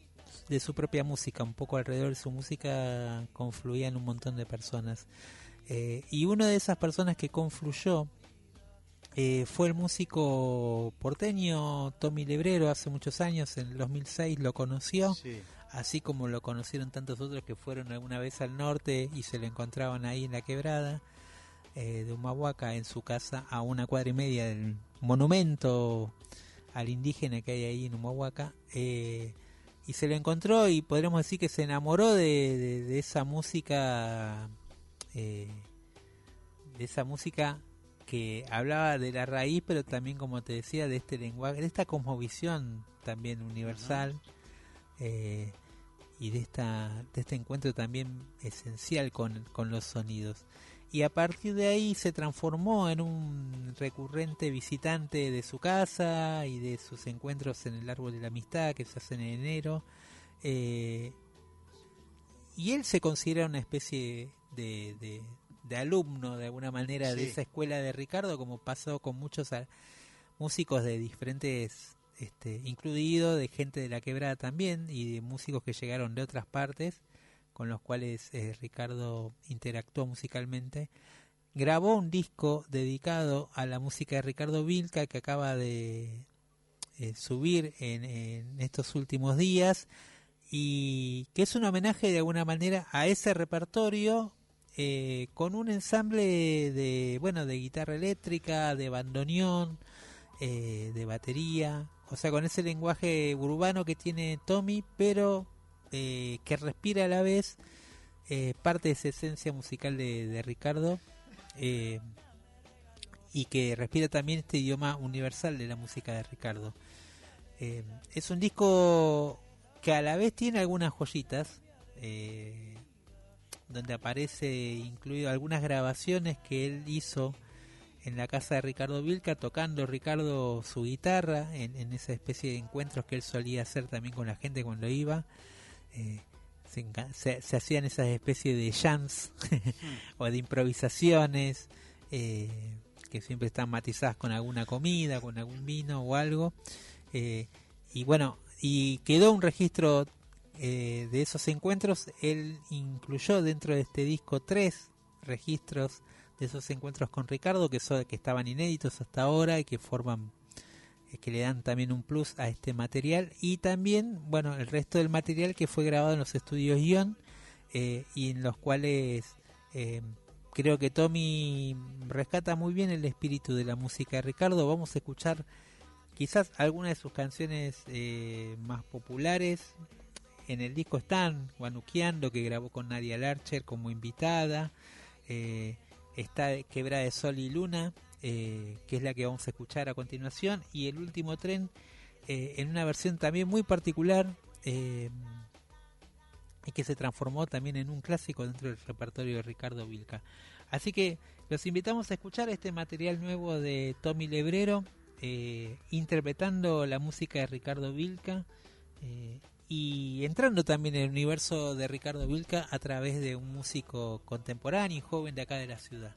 de su propia música. Un poco alrededor de su música confluían un montón de personas Eh, y una de esas personas que confluyó eh, fue el músico porteño Tommy Lebrero hace muchos años, en el 2006 lo conoció, Sí. así como lo conocieron tantos otros que fueron alguna vez al norte y se lo encontraban ahí en la quebrada eh, de Humahuaca, en su casa, a una cuadra y media del monumento al indígena que hay ahí en Humahuaca. eh, y se lo encontró y podríamos decir que se enamoró de, de- de esa música eh, de esa música que hablaba de la raíz, pero también, como te decía, de este lenguaje, de esta cosmovisión también universal eh, y de, esta, de este encuentro también esencial con, con los sonidos. Y a partir de ahí se transformó en un recurrente visitante de su casa y de sus encuentros en el árbol de la amistad que se hacen en enero. Eh, y él se considera una especie de, de, de alumno de alguna manera de esa escuela de Ricardo, como pasó con muchos músicos de diferentes, este, incluido de gente de la quebrada también y de músicos que llegaron de otras partes, con los cuales eh, Ricardo interactuó musicalmente, grabó un disco dedicado a la música de Ricardo Vilca que acaba de eh, subir en, en estos últimos días y que es un homenaje de alguna manera a ese repertorio eh, con un ensamble de bueno de guitarra eléctrica, de bandoneón, eh, de batería, o sea con ese lenguaje urbano que tiene Tommy, pero eh, que respira a la vez eh, parte de esa esencia musical de, de Ricardo eh, y que respira también este idioma universal de la música de Ricardo. Eh, es un disco que a la vez tiene algunas joyitas, eh, donde aparece incluido algunas grabaciones que él hizo en la casa de Ricardo Vilca, tocando Ricardo su guitarra, en, esa especie de encuentros que él solía hacer también con la gente cuando iba. Eh, se- se hacían esas especies de jams o de improvisaciones eh, que siempre están matizadas con alguna comida, con algún vino o algo. Eh, y bueno, y quedó un registro eh, de esos encuentros. Él incluyó dentro de este disco tres registros de esos encuentros con Ricardo que, son, que estaban inéditos hasta ahora y que forman eh, que le dan también un plus a este material y también bueno el resto del material que fue grabado en los estudios Ion eh, y en los cuales eh, creo que Tommy rescata muy bien el espíritu de la música de Ricardo vamos a escuchar quizás algunas de sus canciones eh, más populares en el disco están Guanuqueando que grabó con Nadia Larcher como invitada eh, está Quebrada de Sol y Luna eh, que es la que vamos a escuchar a continuación y el último tren eh, en una versión también muy particular y que se transformó también en un clásico dentro del repertorio de Ricardo Vilca. Así que los invitamos a escuchar este material nuevo de Tommy Lebrero interpretando la música de Ricardo Vilca y entrando también en el universo de Ricardo Vilca a través de un músico contemporáneo y joven de acá de la ciudad.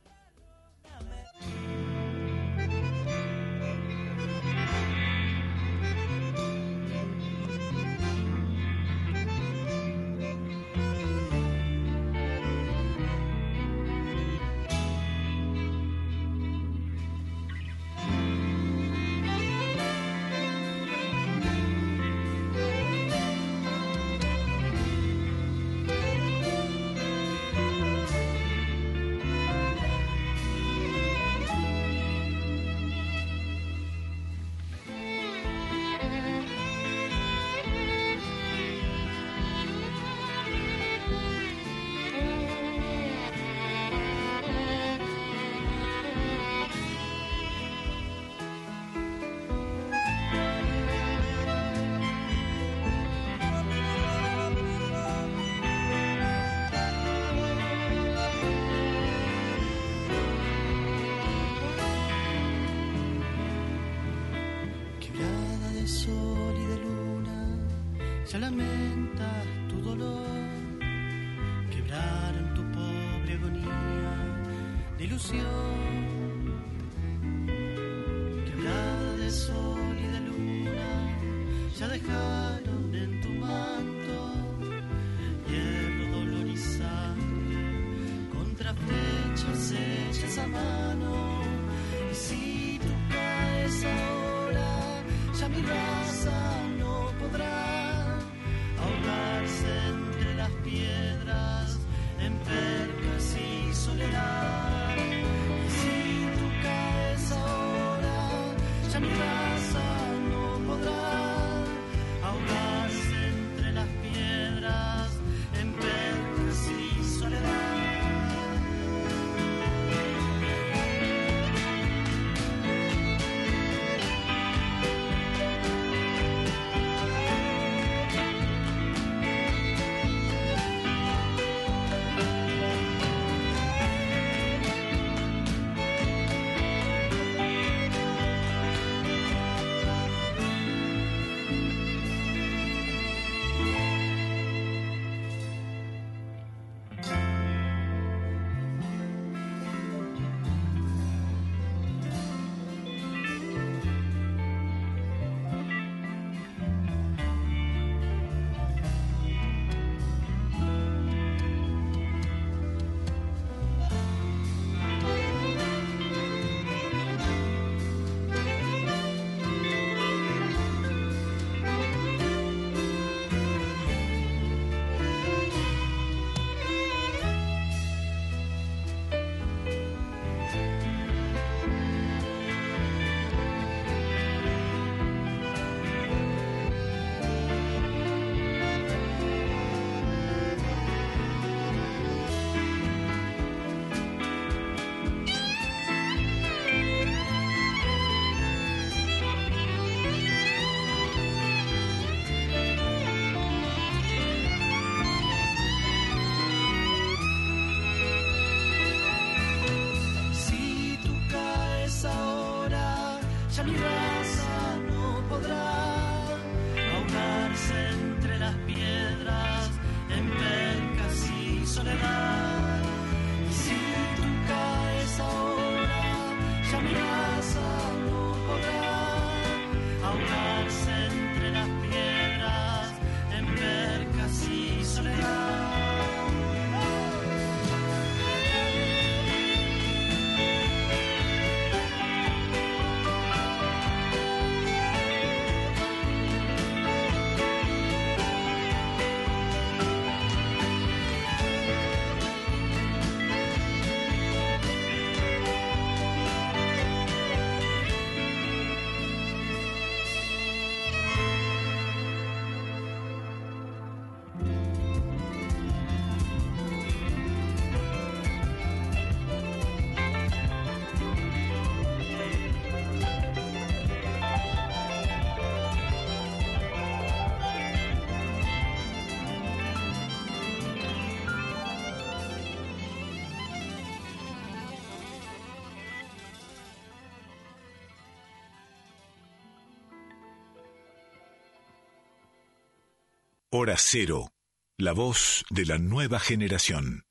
Hora Cero, la voz de la nueva generación.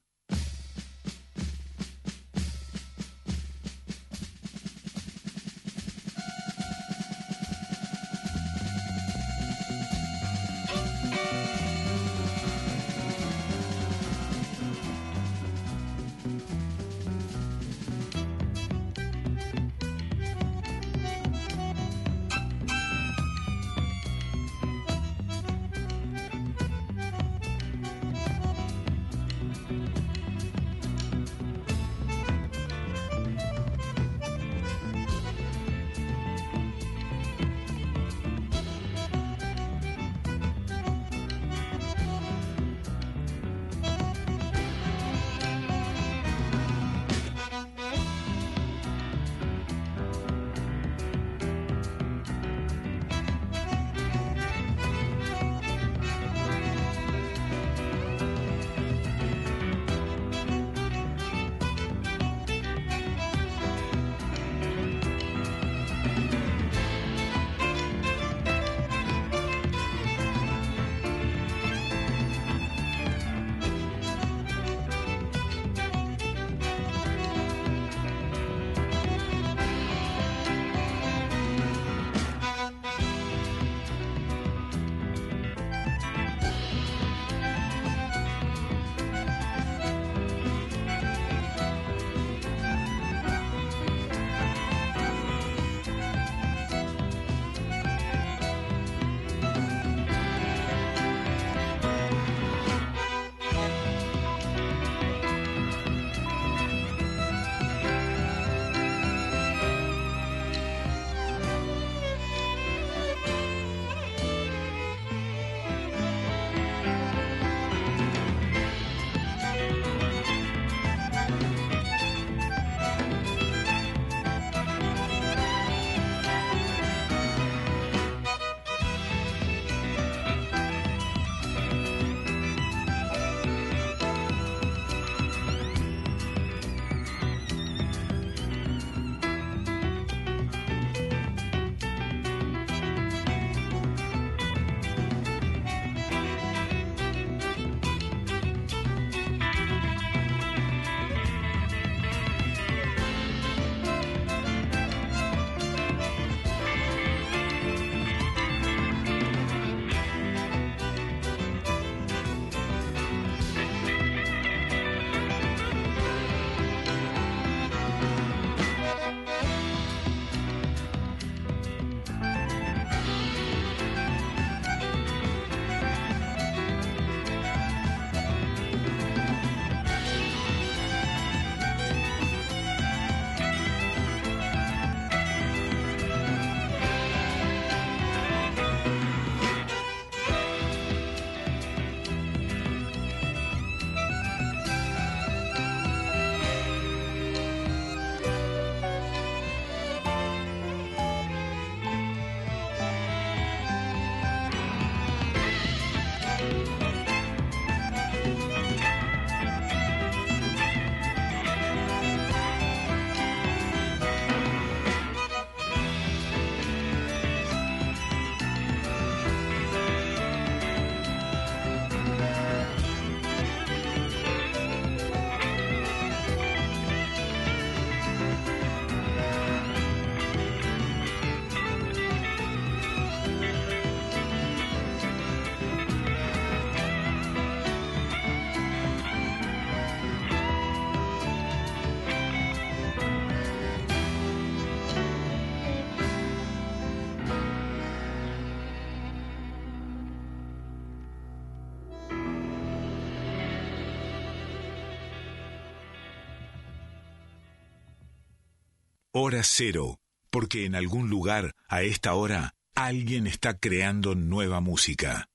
Hora cero, porque en algún lugar, a esta hora, alguien está creando nueva música.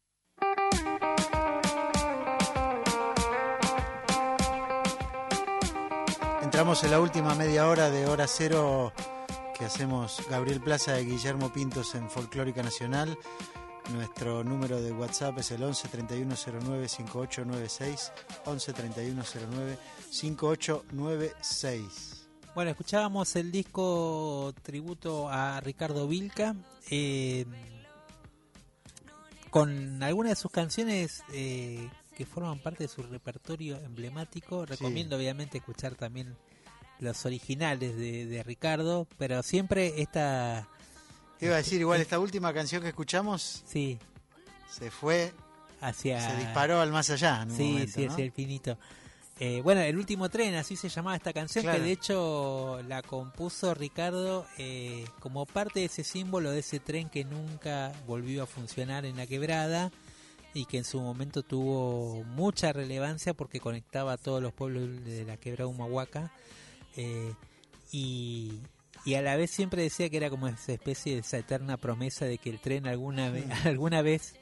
Entramos en la última media hora de Hora Cero que hacemos Gabriel Plaza y Guillermo Pintos en Folclórica Nacional. Nuestro número de WhatsApp es el 11 3109 5896. 11 3109 5896. Bueno, escuchábamos el disco tributo a Ricardo Vilca. eh, con algunas de sus canciones eh, que forman parte de su repertorio emblemático. Recomiendo obviamente escuchar también los originales de, de Ricardo, pero siempre esta... Te iba a decir, igual esta última canción que escuchamos Sí, se fue, hacia... se disparó al más allá. En un Sí, momento, sí, ¿no? hacia el finito. Eh, bueno, el último tren, así se llamaba esta canción, Claro. que de hecho la compuso Ricardo eh, como parte de ese símbolo de ese tren que nunca volvió a funcionar en la quebrada y que en su momento tuvo mucha relevancia porque conectaba a todos los pueblos de la quebrada Humahuaca eh, y, y a la vez siempre decía que era como esa especie de esa eterna promesa de que el tren alguna, ve- alguna vez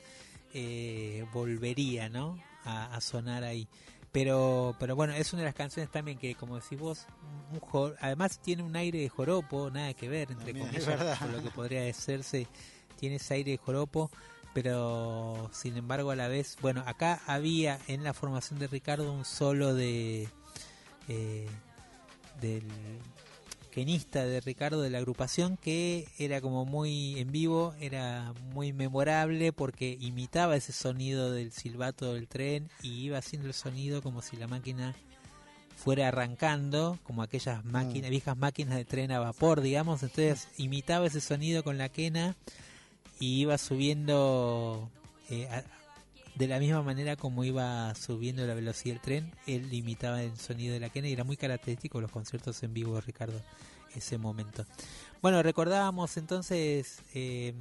eh, volvería ¿no? a, a sonar ahí. Pero, pero bueno, es una de las canciones también que, como decís vos, un jo- además tiene un aire de joropo, nada que ver, entre También, comillas, con lo que podría decirse, tiene ese aire de joropo, pero sin embargo a la vez, bueno, acá había en la formación de Ricardo un solo de eh, del quenista de Ricardo de la agrupación que era como muy en vivo, era muy memorable porque imitaba ese sonido del silbato del tren y iba haciendo el sonido como si la máquina fuera arrancando, como aquellas máquinas, viejas máquinas de tren a vapor, digamos, entonces imitaba ese sonido con la quena y iba subiendo eh, a- de la misma manera como iba subiendo la velocidad del tren, él imitaba el sonido de la quena y era muy característico los conciertos en vivo de Ricardo ese momento. Bueno, recordábamos entonces eh,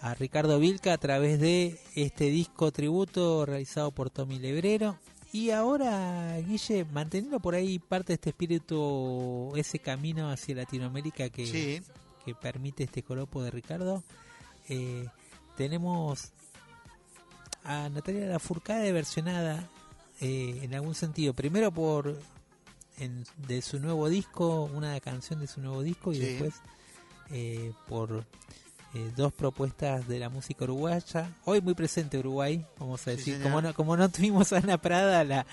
a Ricardo Vilca a través de este disco tributo realizado por Tommy Lebrero. Y ahora, Guille, manteniendo por ahí parte de este espíritu, ese camino hacia Latinoamérica que, Sí. que permite este joropo de Ricardo, eh, tenemos a Natalia Lafourcade versionada eh, en algún sentido. Primero por en- de su nuevo disco, una canción de su nuevo disco y Sí. después eh, por eh, dos propuestas de la música uruguaya. Hoy muy presente Uruguay, vamos a decir. como, no, como no tuvimos a Ana Prada, la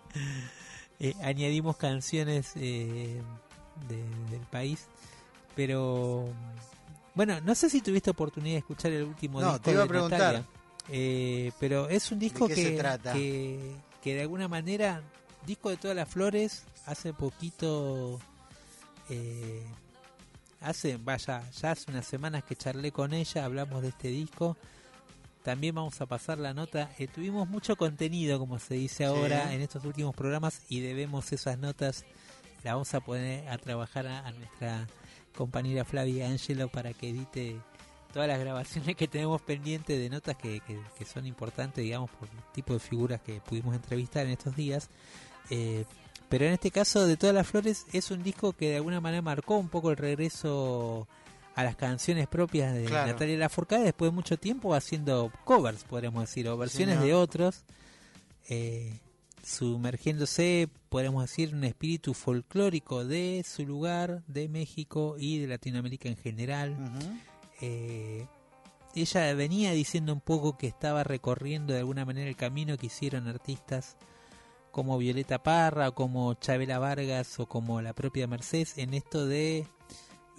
eh, añadimos canciones eh, de- del país. Pero bueno, no sé si tuviste oportunidad de escuchar el último No, disco te iba a de preguntar. Natalia. Eh, pero es un disco qué se que, trata? que que de alguna manera disco de todas las flores hace poquito eh, hace vaya ya hace unas semanas que charlé con ella hablamos de este disco. También vamos a pasar la nota. Eh, tuvimos mucho contenido como se dice ahora en estos últimos programas y debemos esas notas. La vamos a poner a trabajar a, a nuestra compañera Flavia Angelo para que edite todas las grabaciones que tenemos pendientes de notas que, que- que son importantes, digamos, por el tipo de figuras que pudimos entrevistar en estos días. Eh, pero en este caso, de todas las flores, es un disco que de alguna manera marcó un poco el regreso a las canciones propias de Claro. Natalia Lafourcade después de mucho tiempo haciendo covers, podríamos decir, o versiones Señor. de otros. Eh, sumergiéndose, podemos decir, un espíritu folclórico de su lugar, de México y de Latinoamérica en general. Eh, ella venía diciendo un poco que estaba recorriendo de alguna manera el camino que hicieron artistas como Violeta Parra, o como Chabela Vargas o como la propia Mercedes en esto de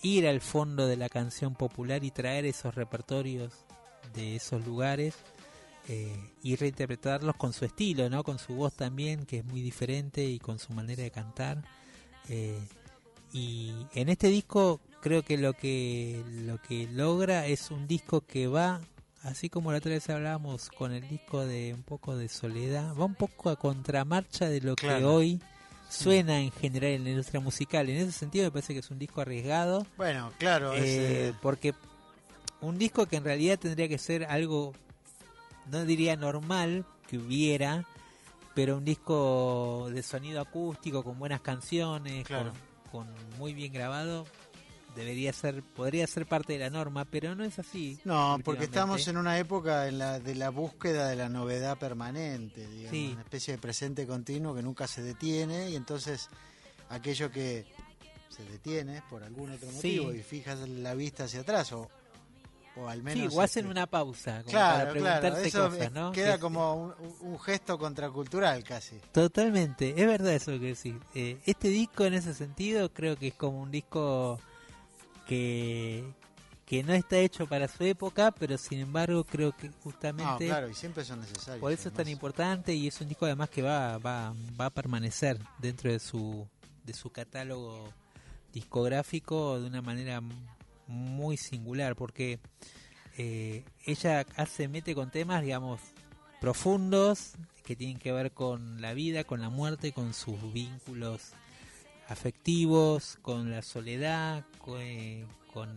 ir al fondo de la canción popular y traer esos repertorios de esos lugares eh, y reinterpretarlos con su estilo, ¿no? Con su voz también, que es muy diferente y con su manera de cantar. Eh, y en este disco creo que lo que lo que logra es un disco que va así como la otra vez hablábamos con el disco de un poco de soledad va un poco a contramarcha de lo que hoy suena en general en la industria musical. En ese sentido me parece que es un disco arriesgado. Bueno, claro, es, eh, porque un disco que en realidad tendría que ser algo no diría normal que hubiera pero un disco de sonido acústico con buenas canciones Claro. con, con muy bien grabado debería ser podría ser parte de la norma pero no es así No, porque estamos en una época en la, de la búsqueda de la novedad permanente, digamos, Sí. una especie de presente continuo que nunca se detiene y entonces aquello que se detiene por algún otro Sí. motivo y fijas la vista hacia atrás o, o al menos... sí o hacen este, una pausa como Claro, para preguntarse claro, eso cosas ¿no? queda Que- como un, un gesto contracultural casi. Totalmente, es verdad eso que decís. Eh, este disco en ese sentido creo que es como un disco que, que no está hecho para su época, pero sin embargo creo que No, justamente claro, y siempre son necesarios. por eso es tan importante y es un disco además que va, va, va a permanecer dentro de su, de su catálogo discográfico de una manera muy singular, porque eh, ella hace, mete con temas, digamos, profundos que tienen que ver con la vida, con la muerte, con sus vínculos afectivos, con la soledad, co- eh, con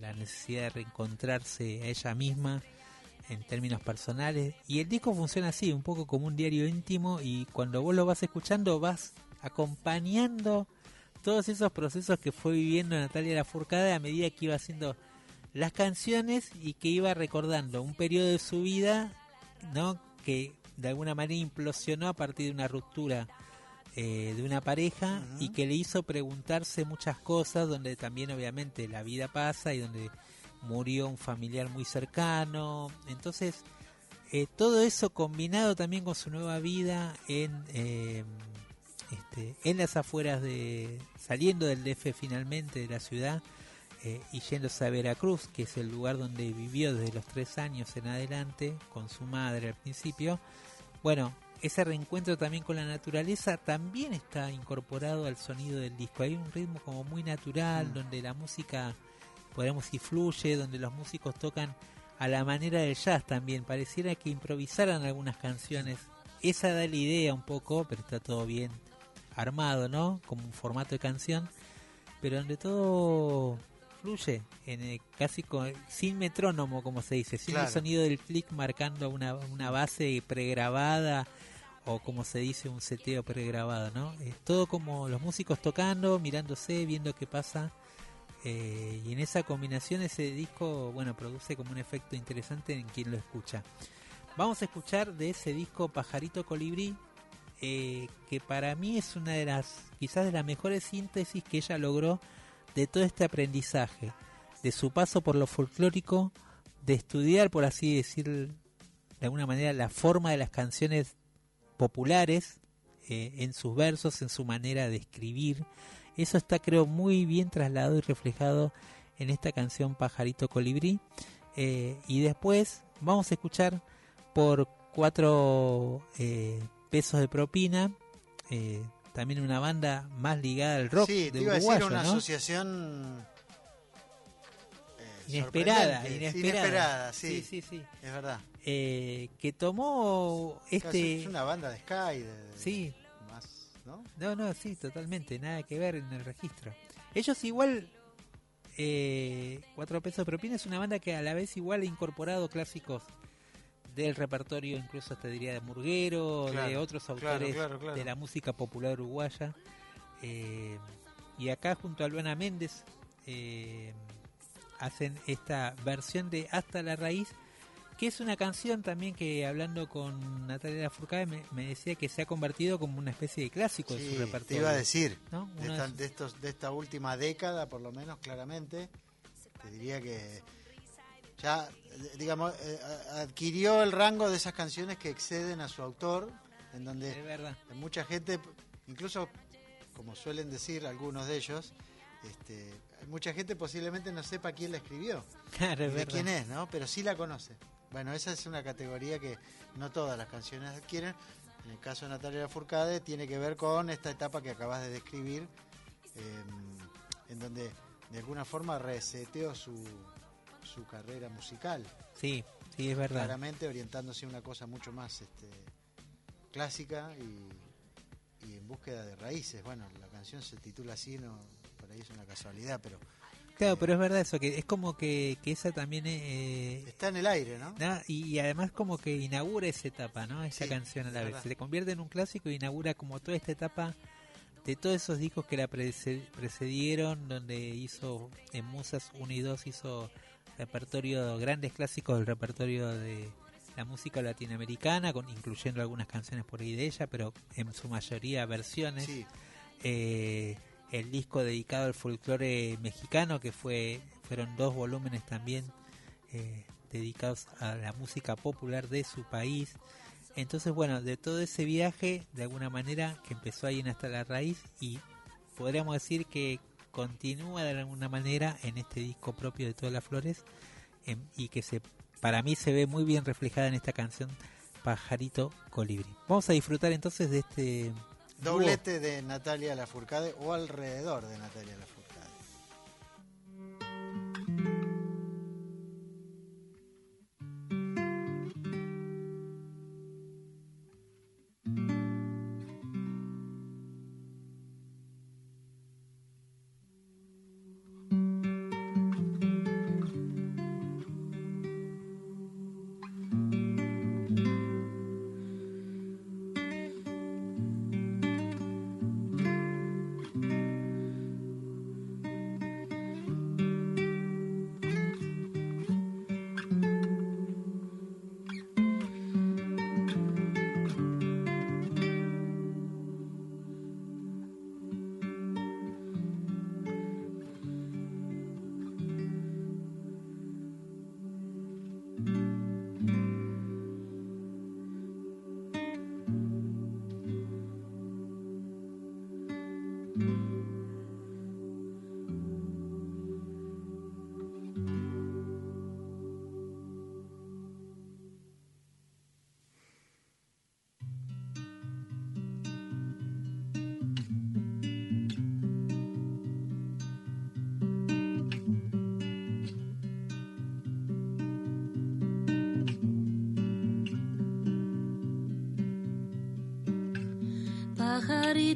la necesidad de reencontrarse a ella misma en términos personales. Y el disco funciona así, un poco como un diario íntimo y cuando vos lo vas escuchando vas acompañando todos esos procesos que fue viviendo Natalia Lafourcade a medida que iba haciendo las canciones y que iba recordando un periodo de su vida, ¿no? Que de alguna manera implosionó a partir de una ruptura eh, de una pareja y que le hizo preguntarse muchas cosas, donde también obviamente la vida pasa y donde murió un familiar muy cercano. Entonces, eh, todo eso combinado también con su nueva vida en, eh, este, en las afueras de, saliendo del DF finalmente de la ciudad eh, y yéndose a Veracruz, que es el lugar donde vivió desde los tres años en adelante, con su madre al principio. Bueno, ese reencuentro también con la naturaleza también está incorporado al sonido del disco. Hay un ritmo como muy natural, donde la música, podemos decir, fluye, donde los músicos tocan a la manera del jazz también. Pareciera que improvisaran algunas canciones. Esa da la idea un poco, pero está todo bien armado, ¿no? Como un formato de canción, pero donde todo fluye, en el- casi con- sin metrónomo, como se dice, sin el sonido del clic marcando una, una base pregrabada o como se dice un seteo pregrabado, ¿no? Es todo como los músicos tocando, mirándose, viendo qué pasa. eh, y en esa combinación ese disco, bueno, produce como un efecto interesante en quien lo escucha. Vamos a escuchar de ese disco Pajarito Colibrí, eh, que para mí es una de las, quizás de las mejores síntesis que ella logró de todo este aprendizaje, de su paso por lo folclórico, de estudiar, por así decir, de alguna manera, la forma de las canciones populares eh, en sus versos, en su manera de escribir. Eso está, creo, muy bien trasladado y reflejado en esta canción Pajarito Colibrí. Eh, y después vamos a escuchar por cuatro pesos de propina. eh, también una banda más ligada al rock Sí, te de iba a decir una ¿no? asociación eh, Inesperada, inesperada. sí. Sí, sí, sí. Es verdad. Eh, que tomó este Es una banda de Sky. De, de- Sí. Más, ¿no? No, no, sí, totalmente, nada que ver en el registro. Ellos igual, eh, Cuatro Pesos de Propina es una banda que a la vez igual ha incorporado clásicos del repertorio, incluso te diría de Murguero, de otros autores claro, claro. de la música popular uruguaya. Eh, y acá junto a Luana Méndez eh, hacen esta versión de Hasta la Raíz, que es una canción también que hablando con Natalia Lafourcade me, me decía que se ha convertido como una especie de clásico de Sí, su repertorio. te iba a decir. ¿no? De, esta, de de estos, de esta última década, por lo menos, claramente, te diría que ya, digamos, eh, adquirió el rango de esas canciones que exceden a su autor, en donde Es verdad. mucha gente, incluso como suelen decir algunos de ellos, este, mucha gente posiblemente no sepa quién la escribió, Claro, y es de quién es, ¿no? Pero sí la conoce. Bueno, esa es una categoría que no todas las canciones adquieren. En el caso de Natalia Lafourcade tiene que ver con esta etapa que acabas de describir, eh, en donde de alguna forma reseteó su, su carrera musical. Sí, sí, es verdad. Claramente orientándose a una cosa mucho más este, clásica y, y en búsqueda de raíces. Bueno, la canción se titula así, no, por ahí es una casualidad, pero Claro, pero es verdad eso, que es como que, que esa también eh, está en el aire, ¿no? ¿no? Y, y además como que inaugura esa etapa, ¿no? Esa Sí, canción a la vez. Se convierte en un clásico y inaugura como toda esta etapa de todos esos discos que la prece- precedieron, donde hizo en Musas 1 y 2 hizo repertorio, grandes clásicos del repertorio de la música latinoamericana, con, incluyendo algunas canciones por ahí de ella, pero en su mayoría versiones. Sí. Eh, el disco dedicado al folclore mexicano, que fue fueron dos volúmenes también eh, dedicados a la música popular de su país. Entonces, bueno, de todo ese viaje, de alguna manera, que empezó ahí en Hasta la Raíz, y podríamos decir que continúa de alguna manera en este disco propio de todas las flores em, y que se para mí se ve muy bien reflejada en esta canción Pajarito Colibrí. Vamos a disfrutar entonces de este. Doblete de Natalia Lafourcade o alrededor de Natalia Lafourcade.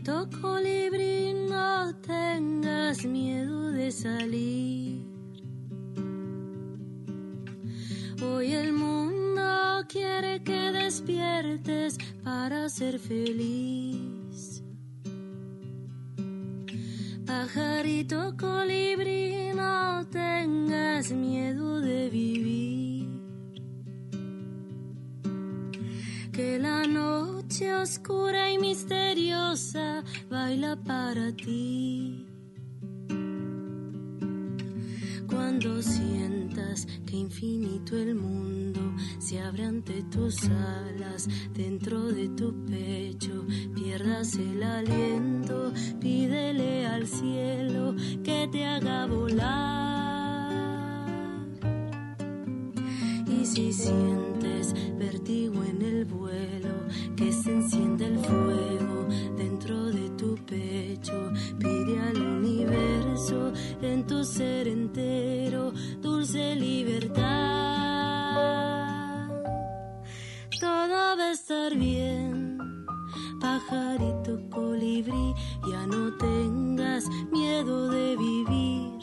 Pajarito colibrí, no tengas miedo de salir. Hoy el mundo quiere que despiertes para ser feliz. Pajarito para ti. Cuando sientas que infinito el mundo se abre ante tus alas, estar bien, pajarito colibrí, ya no tengas miedo de vivir.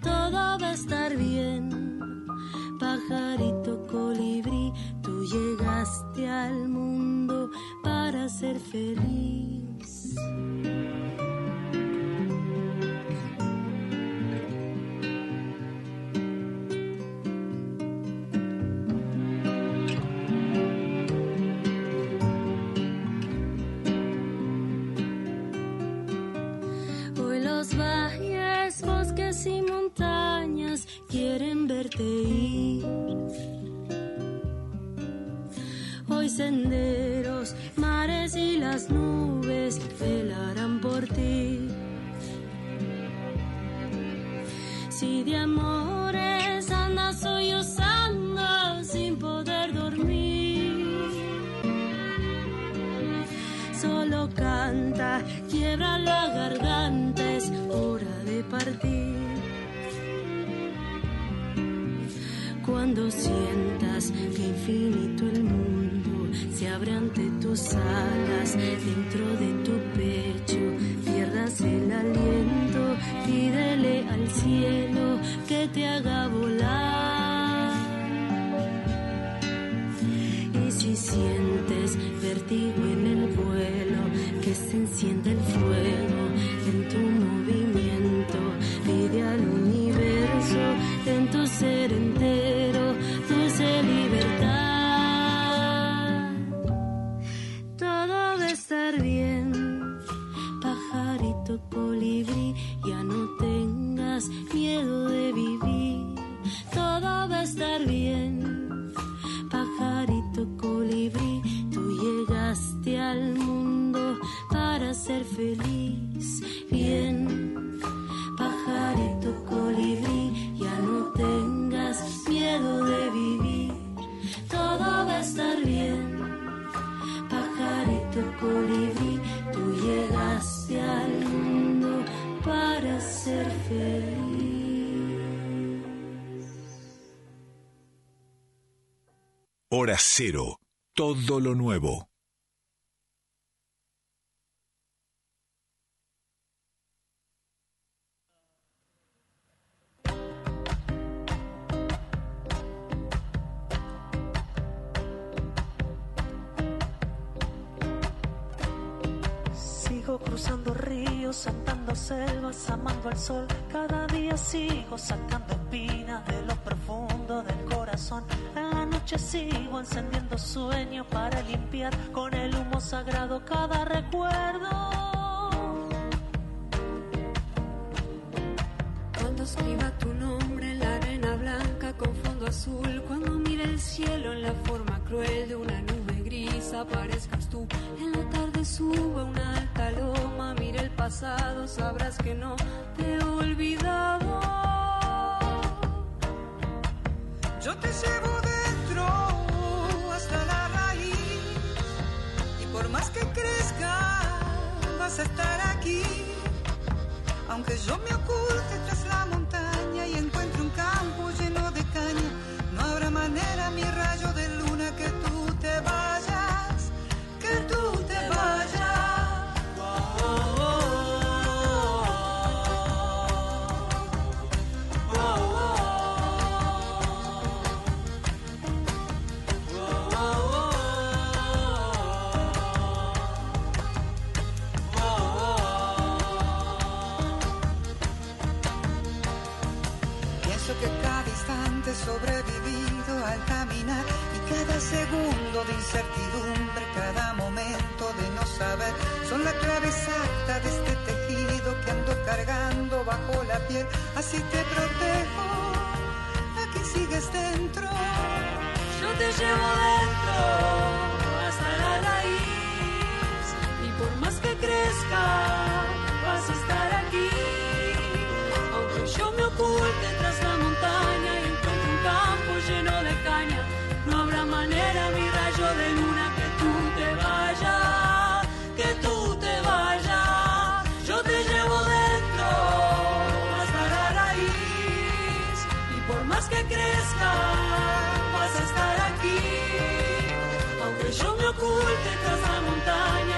Todo va a estar bien pajarito colibrí, tú llegaste al mundo para ser feliz. Cero. Todo lo nuevo. Encendiendo sueños para limpiar estar aquí. Aunque yo me oculte sobrevivido al caminar y cada segundo de incertidumbre, cada momento de no saber, son la clave exacta de este tejido que ando cargando bajo la piel. Así te protejo, aquí sigues dentro. Yo te llevo dentro hasta la raíz y por más que crezca vas a estar aquí. Aunque yo me oculte tras la montaña lleno de caña, no habrá manera, mi rayo de luna, que tú te vayas, que tú te vayas. Yo te llevo dentro hasta la raíz y por más que crezca vas a estar aquí. Aunque yo me oculte tras la montaña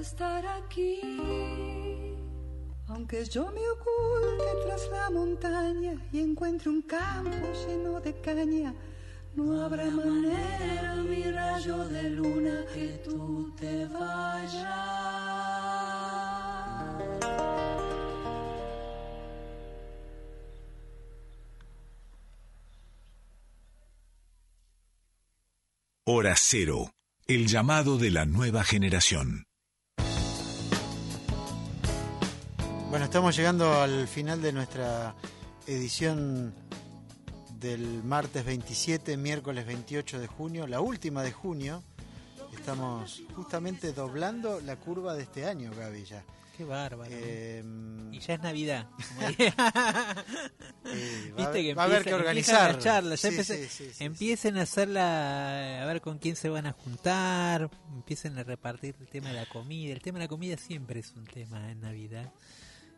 estar aquí. Aunque yo me oculte tras la montaña y encuentre un campo lleno de caña, no habrá manera, mi rayo de luna, que tú te vayas. Hora cero. El llamado de la nueva generación. Bueno, estamos llegando al final de nuestra edición del martes 27, miércoles 28 de junio, la última de junio. Estamos justamente doblando la curva de este año, Gaby, ya. Qué bárbaro. Eh, y ya es Navidad. eh, va, Viste que va a haber que organizar. las charlas, ya Sí, empieza- sí, sí, sí, empiecen a hacerla, a ver con quién se van a juntar, empiecen a repartir el tema de la comida. El tema de la comida siempre es un tema en Navidad.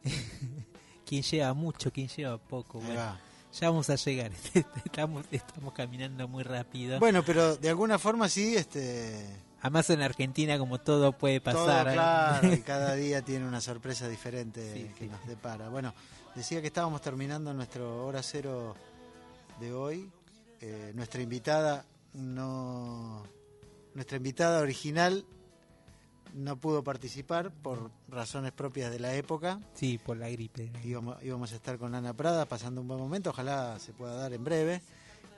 quién lleva mucho, quién lleva poco. Bueno, ya vamos a llegar. estamos, estamos caminando muy rápido. Bueno, pero de alguna forma sí, este, Además en Argentina como todo puede todo pasar. ¿eh? claro, y cada día tiene una sorpresa diferente que nos depara. Bueno, decía que estábamos terminando nuestro hora cero de hoy. Eh, nuestra invitada no, nuestra invitada original no pudo participar por razones propias de la época. Sí, por la gripe. Íbamos, íbamos a estar con Ana Prada pasando un buen momento, ojalá se pueda dar en breve.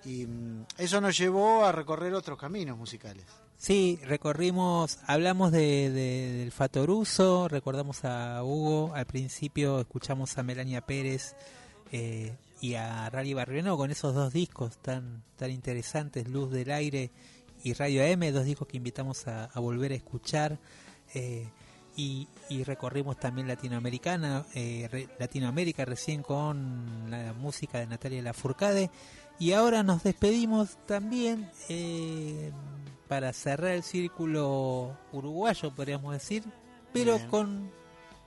Y mm, eso nos llevó a recorrer otros caminos musicales. Sí, recorrimos, hablamos de, de- del Fatoruso, recordamos a Hugo, al principio escuchamos a Melania Pérez eh, y a Rally Barrieno con esos dos discos tan, tan interesantes, Luz del Aire y Radio AM, dos discos que invitamos a, a volver a escuchar. Eh, y, y recorrimos también Latinoamericana, eh, re- Latinoamérica recién con la música de Natalia Lafourcade. Y ahora nos despedimos también eh, para cerrar el círculo uruguayo, podríamos decir, pero Bien. con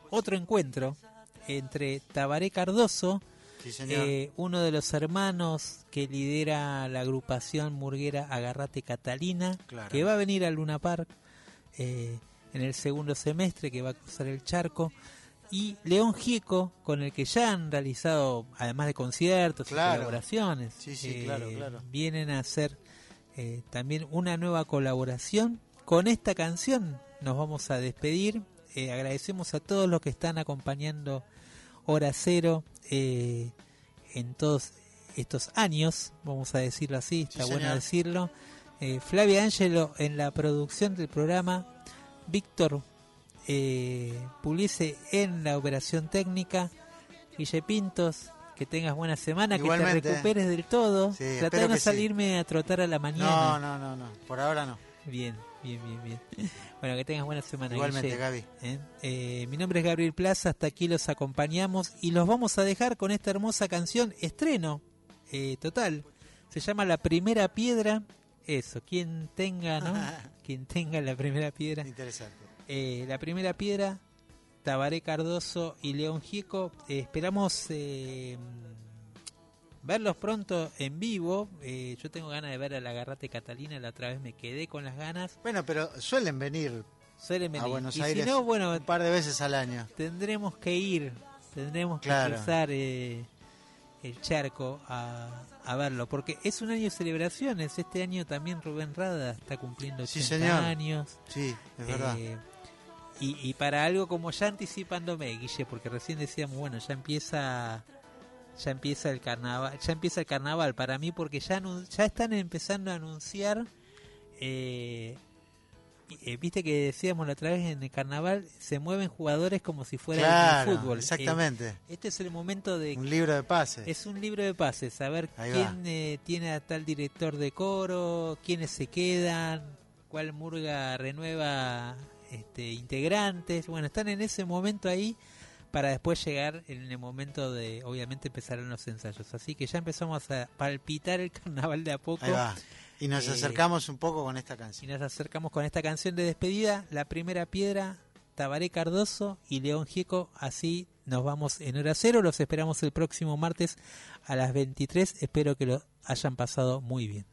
otro encuentro entre Tabaré Cardoso, Sí, eh, uno de los hermanos que lidera la agrupación murguera Agarrate Catalina, Claro. que va a venir a Luna Park eh, en el segundo semestre, que va a cruzar el charco, y León Gieco, con el que ya han realizado, además de conciertos Claro. y colaboraciones, Sí, sí, eh, claro, claro. vienen a hacer eh, también una nueva colaboración. Con esta canción nos vamos a despedir. Eh, agradecemos a todos los que están acompañando Hora Cero eh, en todos estos años, vamos a decirlo así, está Sí, bueno señor. decirlo. Eh, Flavia Ángelo en la producción del programa, Víctor eh, Puliese en la operación técnica, Guille Pintos, que tengas buena semana, que te recuperes del todo. Sí, Tratá de no sí. salirme a trotar a la mañana. No, no, no, no, por ahora no. Bien, bien, bien, bien. Bueno, que tengas buena semana. Igualmente, Guille. Gaby. ¿Eh? Eh, mi nombre es Gabriel Plaza, hasta aquí los acompañamos y los vamos a dejar con esta hermosa canción, estreno, eh, total. Se llama La Primera Piedra. Eso, quien tenga, ¿no? quien tenga la primera piedra. Interesante. Eh, la primera piedra, Tabaré Cardoso y León Gieco. Eh, esperamos eh, verlos pronto en vivo. Eh, yo tengo ganas de ver a la Garrate Catalina, la otra vez me quedé con las ganas. Bueno, pero suelen venir Suelen a venir. Buenos y Aires si no, bueno, un par de veces al año. tendremos que ir, tendremos Claro. que cruzar eh, el charco a, a verlo, porque es un año de celebraciones. Este año también Rubén Rada está cumpliendo 80 Sí, señor. años. Sí, es verdad. Eh, y, y para algo como ya anticipándome, Guille, porque recién decíamos, bueno, ya empieza ya empieza el carnaval, ya empieza el carnaval para mí porque ya ya están empezando a anunciar eh, eh, viste que decíamos la otra vez en el carnaval se mueven jugadores como si fuera Claro, el fútbol. exactamente. Eh, este es el momento de Un libro de pases. es un libro de pases, saber quién eh, tiene a tal director de coro, quiénes se quedan, cuál murga renueva este, integrantes. Bueno, están en ese momento ahí para después llegar en el momento de, obviamente, empezarán los ensayos. Así que ya empezamos a palpitar el carnaval de a poco. Ahí va. Y nos Eh, acercamos un poco con esta Y canción. nos acercamos con esta canción de despedida, La Primera Piedra, Tabaré Cardoso y León Gieco. Así nos vamos en hora cero. Los esperamos el próximo martes a las 23. Espero que lo hayan pasado muy bien.